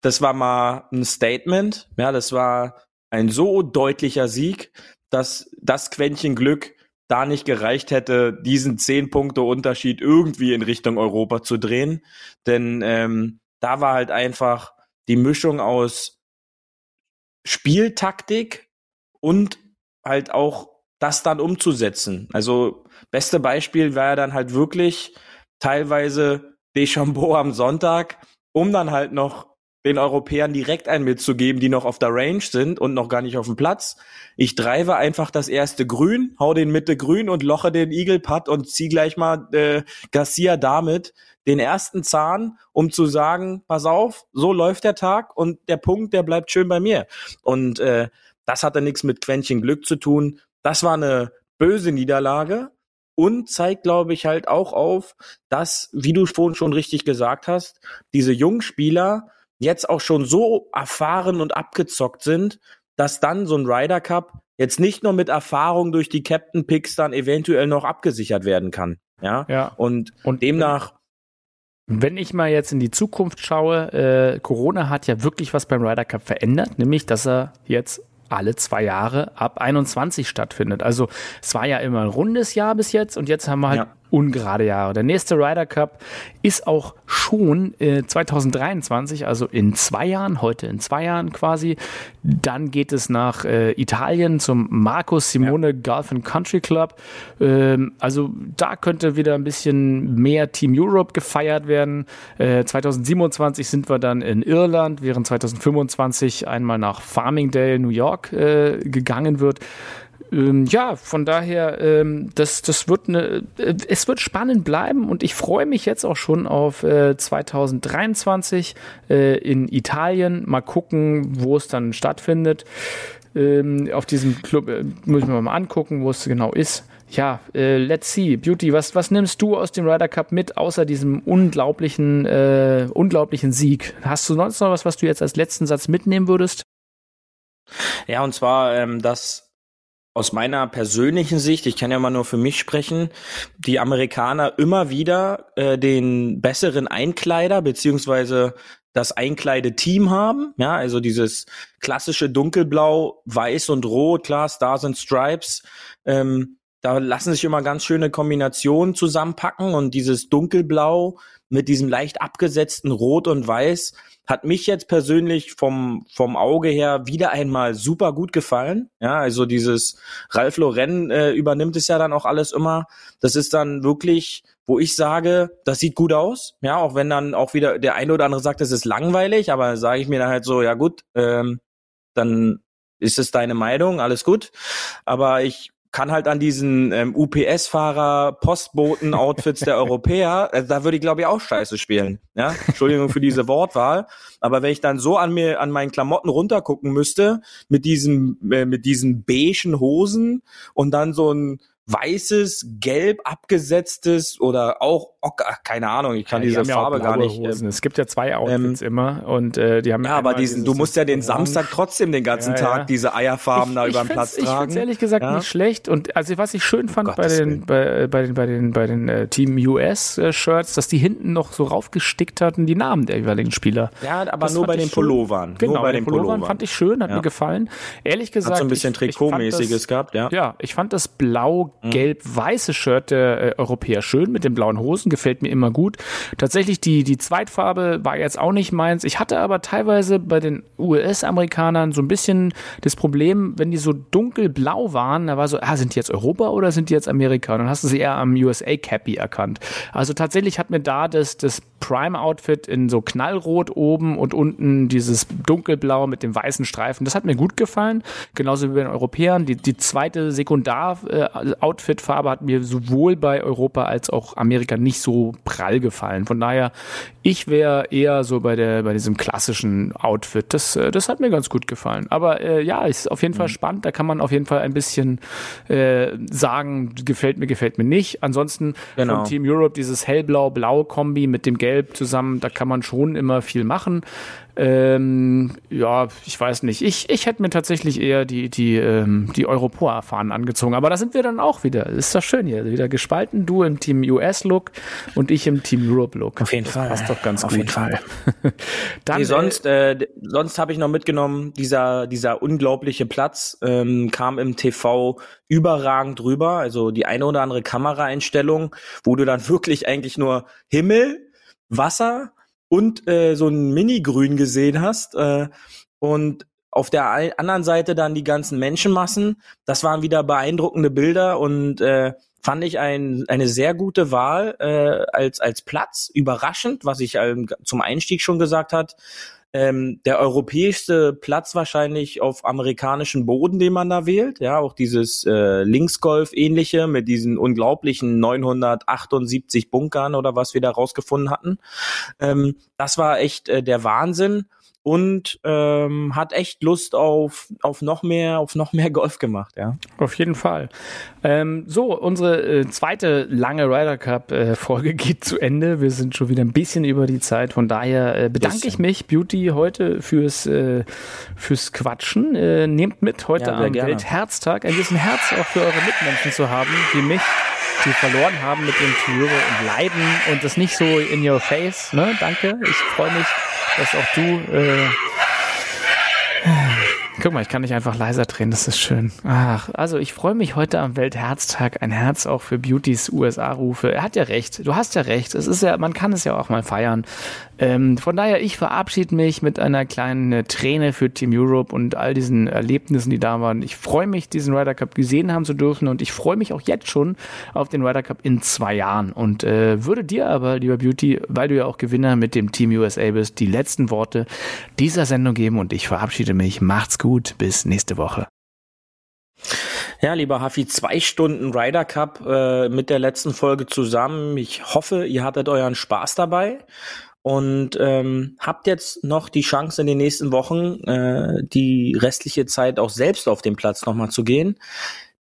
das war mal ein Statement. Ja, das war ein so deutlicher Sieg, dass das Quäntchen Glück da nicht gereicht hätte, diesen zehn Punkte Unterschied irgendwie in Richtung Europa zu drehen. Denn ähm, da war halt einfach die Mischung aus Spieltaktik und halt auch das dann umzusetzen. Also beste Beispiel wäre dann halt wirklich teilweise Deschambeau am Sonntag, um dann halt noch den Europäern direkt ein mitzugeben, die noch auf der Range sind und noch gar nicht auf dem Platz. Ich treibe einfach das erste Grün, hau den Mitte Grün und loche den Eagle Putt und zieh gleich mal äh, Garcia damit den ersten Zahn, um zu sagen, pass auf, so läuft der Tag und der Punkt, der bleibt schön bei mir. Und äh, das hatte nichts mit Quäntchen Glück zu tun. Das war eine böse Niederlage und zeigt, glaube ich, halt auch auf, dass, wie du vorhin schon richtig gesagt hast, diese jungen Spieler jetzt auch schon so erfahren und abgezockt sind, dass dann so ein Ryder Cup jetzt nicht nur mit Erfahrung durch die Captain Picks dann eventuell noch abgesichert werden kann. Ja. ja. Und, und demnach. Wenn ich mal jetzt in die Zukunft schaue, äh, Corona hat ja wirklich was beim Ryder Cup verändert, nämlich dass er jetzt alle zwei Jahre ab 21 stattfindet. Also es war ja immer ein rundes Jahr bis jetzt und jetzt haben wir halt ja ungerade Jahre. Der nächste Ryder Cup ist auch schon äh, 2023, also in zwei Jahren, heute in zwei Jahren quasi. Dann geht es nach äh, Italien zum Marcus Simone ja. Golf and Country Club. Ähm, also da könnte wieder ein bisschen mehr Team Europe gefeiert werden. Äh, 2027 sind wir dann in Irland, während 2025 einmal nach Farmingdale, New York äh, gegangen wird. Ähm, ja, von daher, ähm, das, das wird eine, äh, es wird spannend bleiben und ich freue mich jetzt auch schon auf äh, 2023 äh, in Italien. Mal gucken, wo es dann stattfindet. Ähm, auf diesem Club äh, muss ich mir mal angucken, wo es genau ist. Ja, äh, let's see. Beauty, was, was nimmst du aus dem Ryder Cup mit, außer diesem unglaublichen, äh, unglaublichen Sieg? Hast du sonst noch was, was du jetzt als letzten Satz mitnehmen würdest? Ja, und zwar, ähm, dass aus meiner persönlichen Sicht, ich kann ja mal nur für mich sprechen, die Amerikaner immer wieder äh, den besseren Einkleider beziehungsweise das Einkleideteam haben, ja, also dieses klassische dunkelblau, weiß und rot, klar, Stars and Stripes, ähm, da lassen sich immer ganz schöne Kombinationen zusammenpacken und dieses dunkelblau mit diesem leicht abgesetzten Rot und Weiß, hat mich jetzt persönlich vom, vom Auge her wieder einmal super gut gefallen. Ja, also dieses Ralf Lauren äh, übernimmt es ja dann auch alles immer. Das ist dann wirklich, wo ich sage, das sieht gut aus. Ja, auch wenn dann auch wieder der eine oder andere sagt, das ist langweilig, aber sage ich mir dann halt so, ja gut, ähm, dann ist es deine Meinung, alles gut. Aber ich kann halt an diesen ähm, UPS-Fahrer, Postboten-Outfits der *laughs* Europäer, äh, da würde ich glaube ich auch Scheiße spielen. Ja, Entschuldigung für diese Wortwahl, aber wenn ich dann so an mir an meinen Klamotten runtergucken müsste mit diesem äh, mit diesen beigen Hosen und dann so ein weißes, gelb abgesetztes oder auch Ocker, keine Ahnung, ich kann ja, diese Farbe gar nicht. Ähm, es gibt ja zwei Outfits ähm, immer und äh, die haben ja aber diesen, du musst ja den Samstag trotzdem den ganzen ja, Tag diese Eierfarben ich, da über den Platz tragen. Ich find's ehrlich gesagt nicht schlecht und also was ich schön fand oh bei, den, bei, bei den bei den bei den äh, Team US äh, Shirts, dass die hinten noch so raufgestickt hatten die Namen der jeweiligen Spieler. Ja, aber das nur bei den Pullovern. Genau, nur bei den Pullovern fand ich schön, hat mir gefallen. Ehrlich gesagt, hat so ein bisschen Trikotmäßiges gehabt, ja. Ja, ich fand das blau. Gelb-weiße Shirt der äh, Europäer schön mit den blauen Hosen, gefällt mir immer gut. Tatsächlich die, die Zweitfarbe war jetzt auch nicht meins. Ich hatte aber teilweise bei den US-Amerikanern so ein bisschen das Problem, wenn die so dunkelblau waren, da war so, ah, sind die jetzt Europa oder sind die jetzt Amerika? Und dann hast du sie eher am USA Cappy erkannt. Also tatsächlich hat mir da das, das Prime-Outfit in so knallrot oben und unten dieses dunkelblau mit dem weißen Streifen. Das hat mir gut gefallen. Genauso wie bei den Europäern. Die, die zweite Sekundar-Outfit-Farbe hat mir sowohl bei Europa als auch Amerika nicht so prall gefallen. Von daher, ich wäre eher so bei der, bei diesem klassischen Outfit. Das, äh, das hat mir ganz gut gefallen. Aber äh, ja, ist auf jeden Fall spannend. Da kann man auf jeden Fall ein bisschen äh, sagen, gefällt mir, gefällt mir nicht. Ansonsten Genau. von Team Europe dieses hellblau-blau-Kombi mit dem Gelb zusammen, da kann man schon immer viel machen. Ähm, ja, ich weiß nicht. Ich, ich hätte mir tatsächlich eher die, die, ähm, die Europoa-Fahnen angezogen. Aber da sind wir dann auch wieder. Ist doch schön hier. Wieder gespalten. Du im Team US-Look und ich im Team Europe-Look. Auf jeden das Fall. Passt doch ganz Auf gut. jeden Fall. *laughs* Dann, Nee, sonst, äh, d- sonst habe ich noch mitgenommen, dieser, dieser unglaubliche Platz ähm, kam im TV überragend rüber. Also die eine oder andere Kameraeinstellung, wo du dann *laughs* wirklich eigentlich nur Himmel, Wasser und äh, so ein Mini-Grün gesehen hast. Äh, und auf der anderen Seite dann die ganzen Menschenmassen. Das waren wieder beeindruckende Bilder und äh, fand ich ein, eine sehr gute Wahl äh, als, als Platz. Überraschend, was ich ähm, zum Einstieg schon gesagt hat. Ähm, der europäischste Platz wahrscheinlich auf amerikanischem Boden, den man da wählt. Ja, auch dieses äh, Linksgolf-ähnliche mit diesen unglaublichen 978 Bunkern oder was wir da rausgefunden hatten. Ähm, das war echt äh, der Wahnsinn und ähm, hat echt Lust auf, auf noch mehr, auf noch mehr Golf gemacht, ja. Auf jeden Fall. Ähm, so, unsere äh, zweite lange Ryder Cup äh, Folge *laughs* geht zu Ende. Wir sind schon wieder ein bisschen über die Zeit. Von daher äh, bedanke Bisschen. ich mich, Beauty, heute fürs, äh, fürs Quatschen. Äh, nehmt mit heute Ja, am. Weltherztag ein bisschen Herz auch für eure Mitmenschen zu haben, wie mich, die verloren haben mit dem Tour und leiden und das nicht so in your face. Ne? Danke. Ich freue mich, dass auch du äh, Guck mal, ich kann nicht einfach leiser drehen, das ist schön. Ach, also ich freue mich heute am Weltherztag, ein Herz auch für Beautys USA-Rufe. Er hat ja recht, du hast ja recht. Es ist ja, man kann es ja auch mal feiern. Ähm, von daher, ich verabschiede mich mit einer kleinen äh, Träne für Team Europe und all diesen Erlebnissen, die da waren. Ich freue mich, diesen Ryder Cup gesehen haben zu dürfen und ich freue mich auch jetzt schon auf den Ryder Cup in zwei Jahren und äh, würde dir aber, lieber Beauty, weil du ja auch Gewinner mit dem Team USA bist, die letzten Worte dieser Sendung geben und ich verabschiede mich. Macht's gut, bis nächste Woche. Ja, lieber Hafi, zwei Stunden Ryder Cup äh, mit der letzten Folge zusammen. Ich hoffe, ihr hattet euren Spaß dabei und ähm, habt jetzt noch die Chance in den nächsten Wochen, äh, die restliche Zeit auch selbst auf den Platz nochmal zu gehen.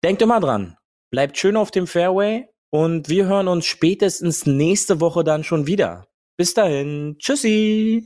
Denkt immer dran, bleibt schön auf dem Fairway und wir hören uns spätestens nächste Woche dann schon wieder. Bis dahin, tschüssi!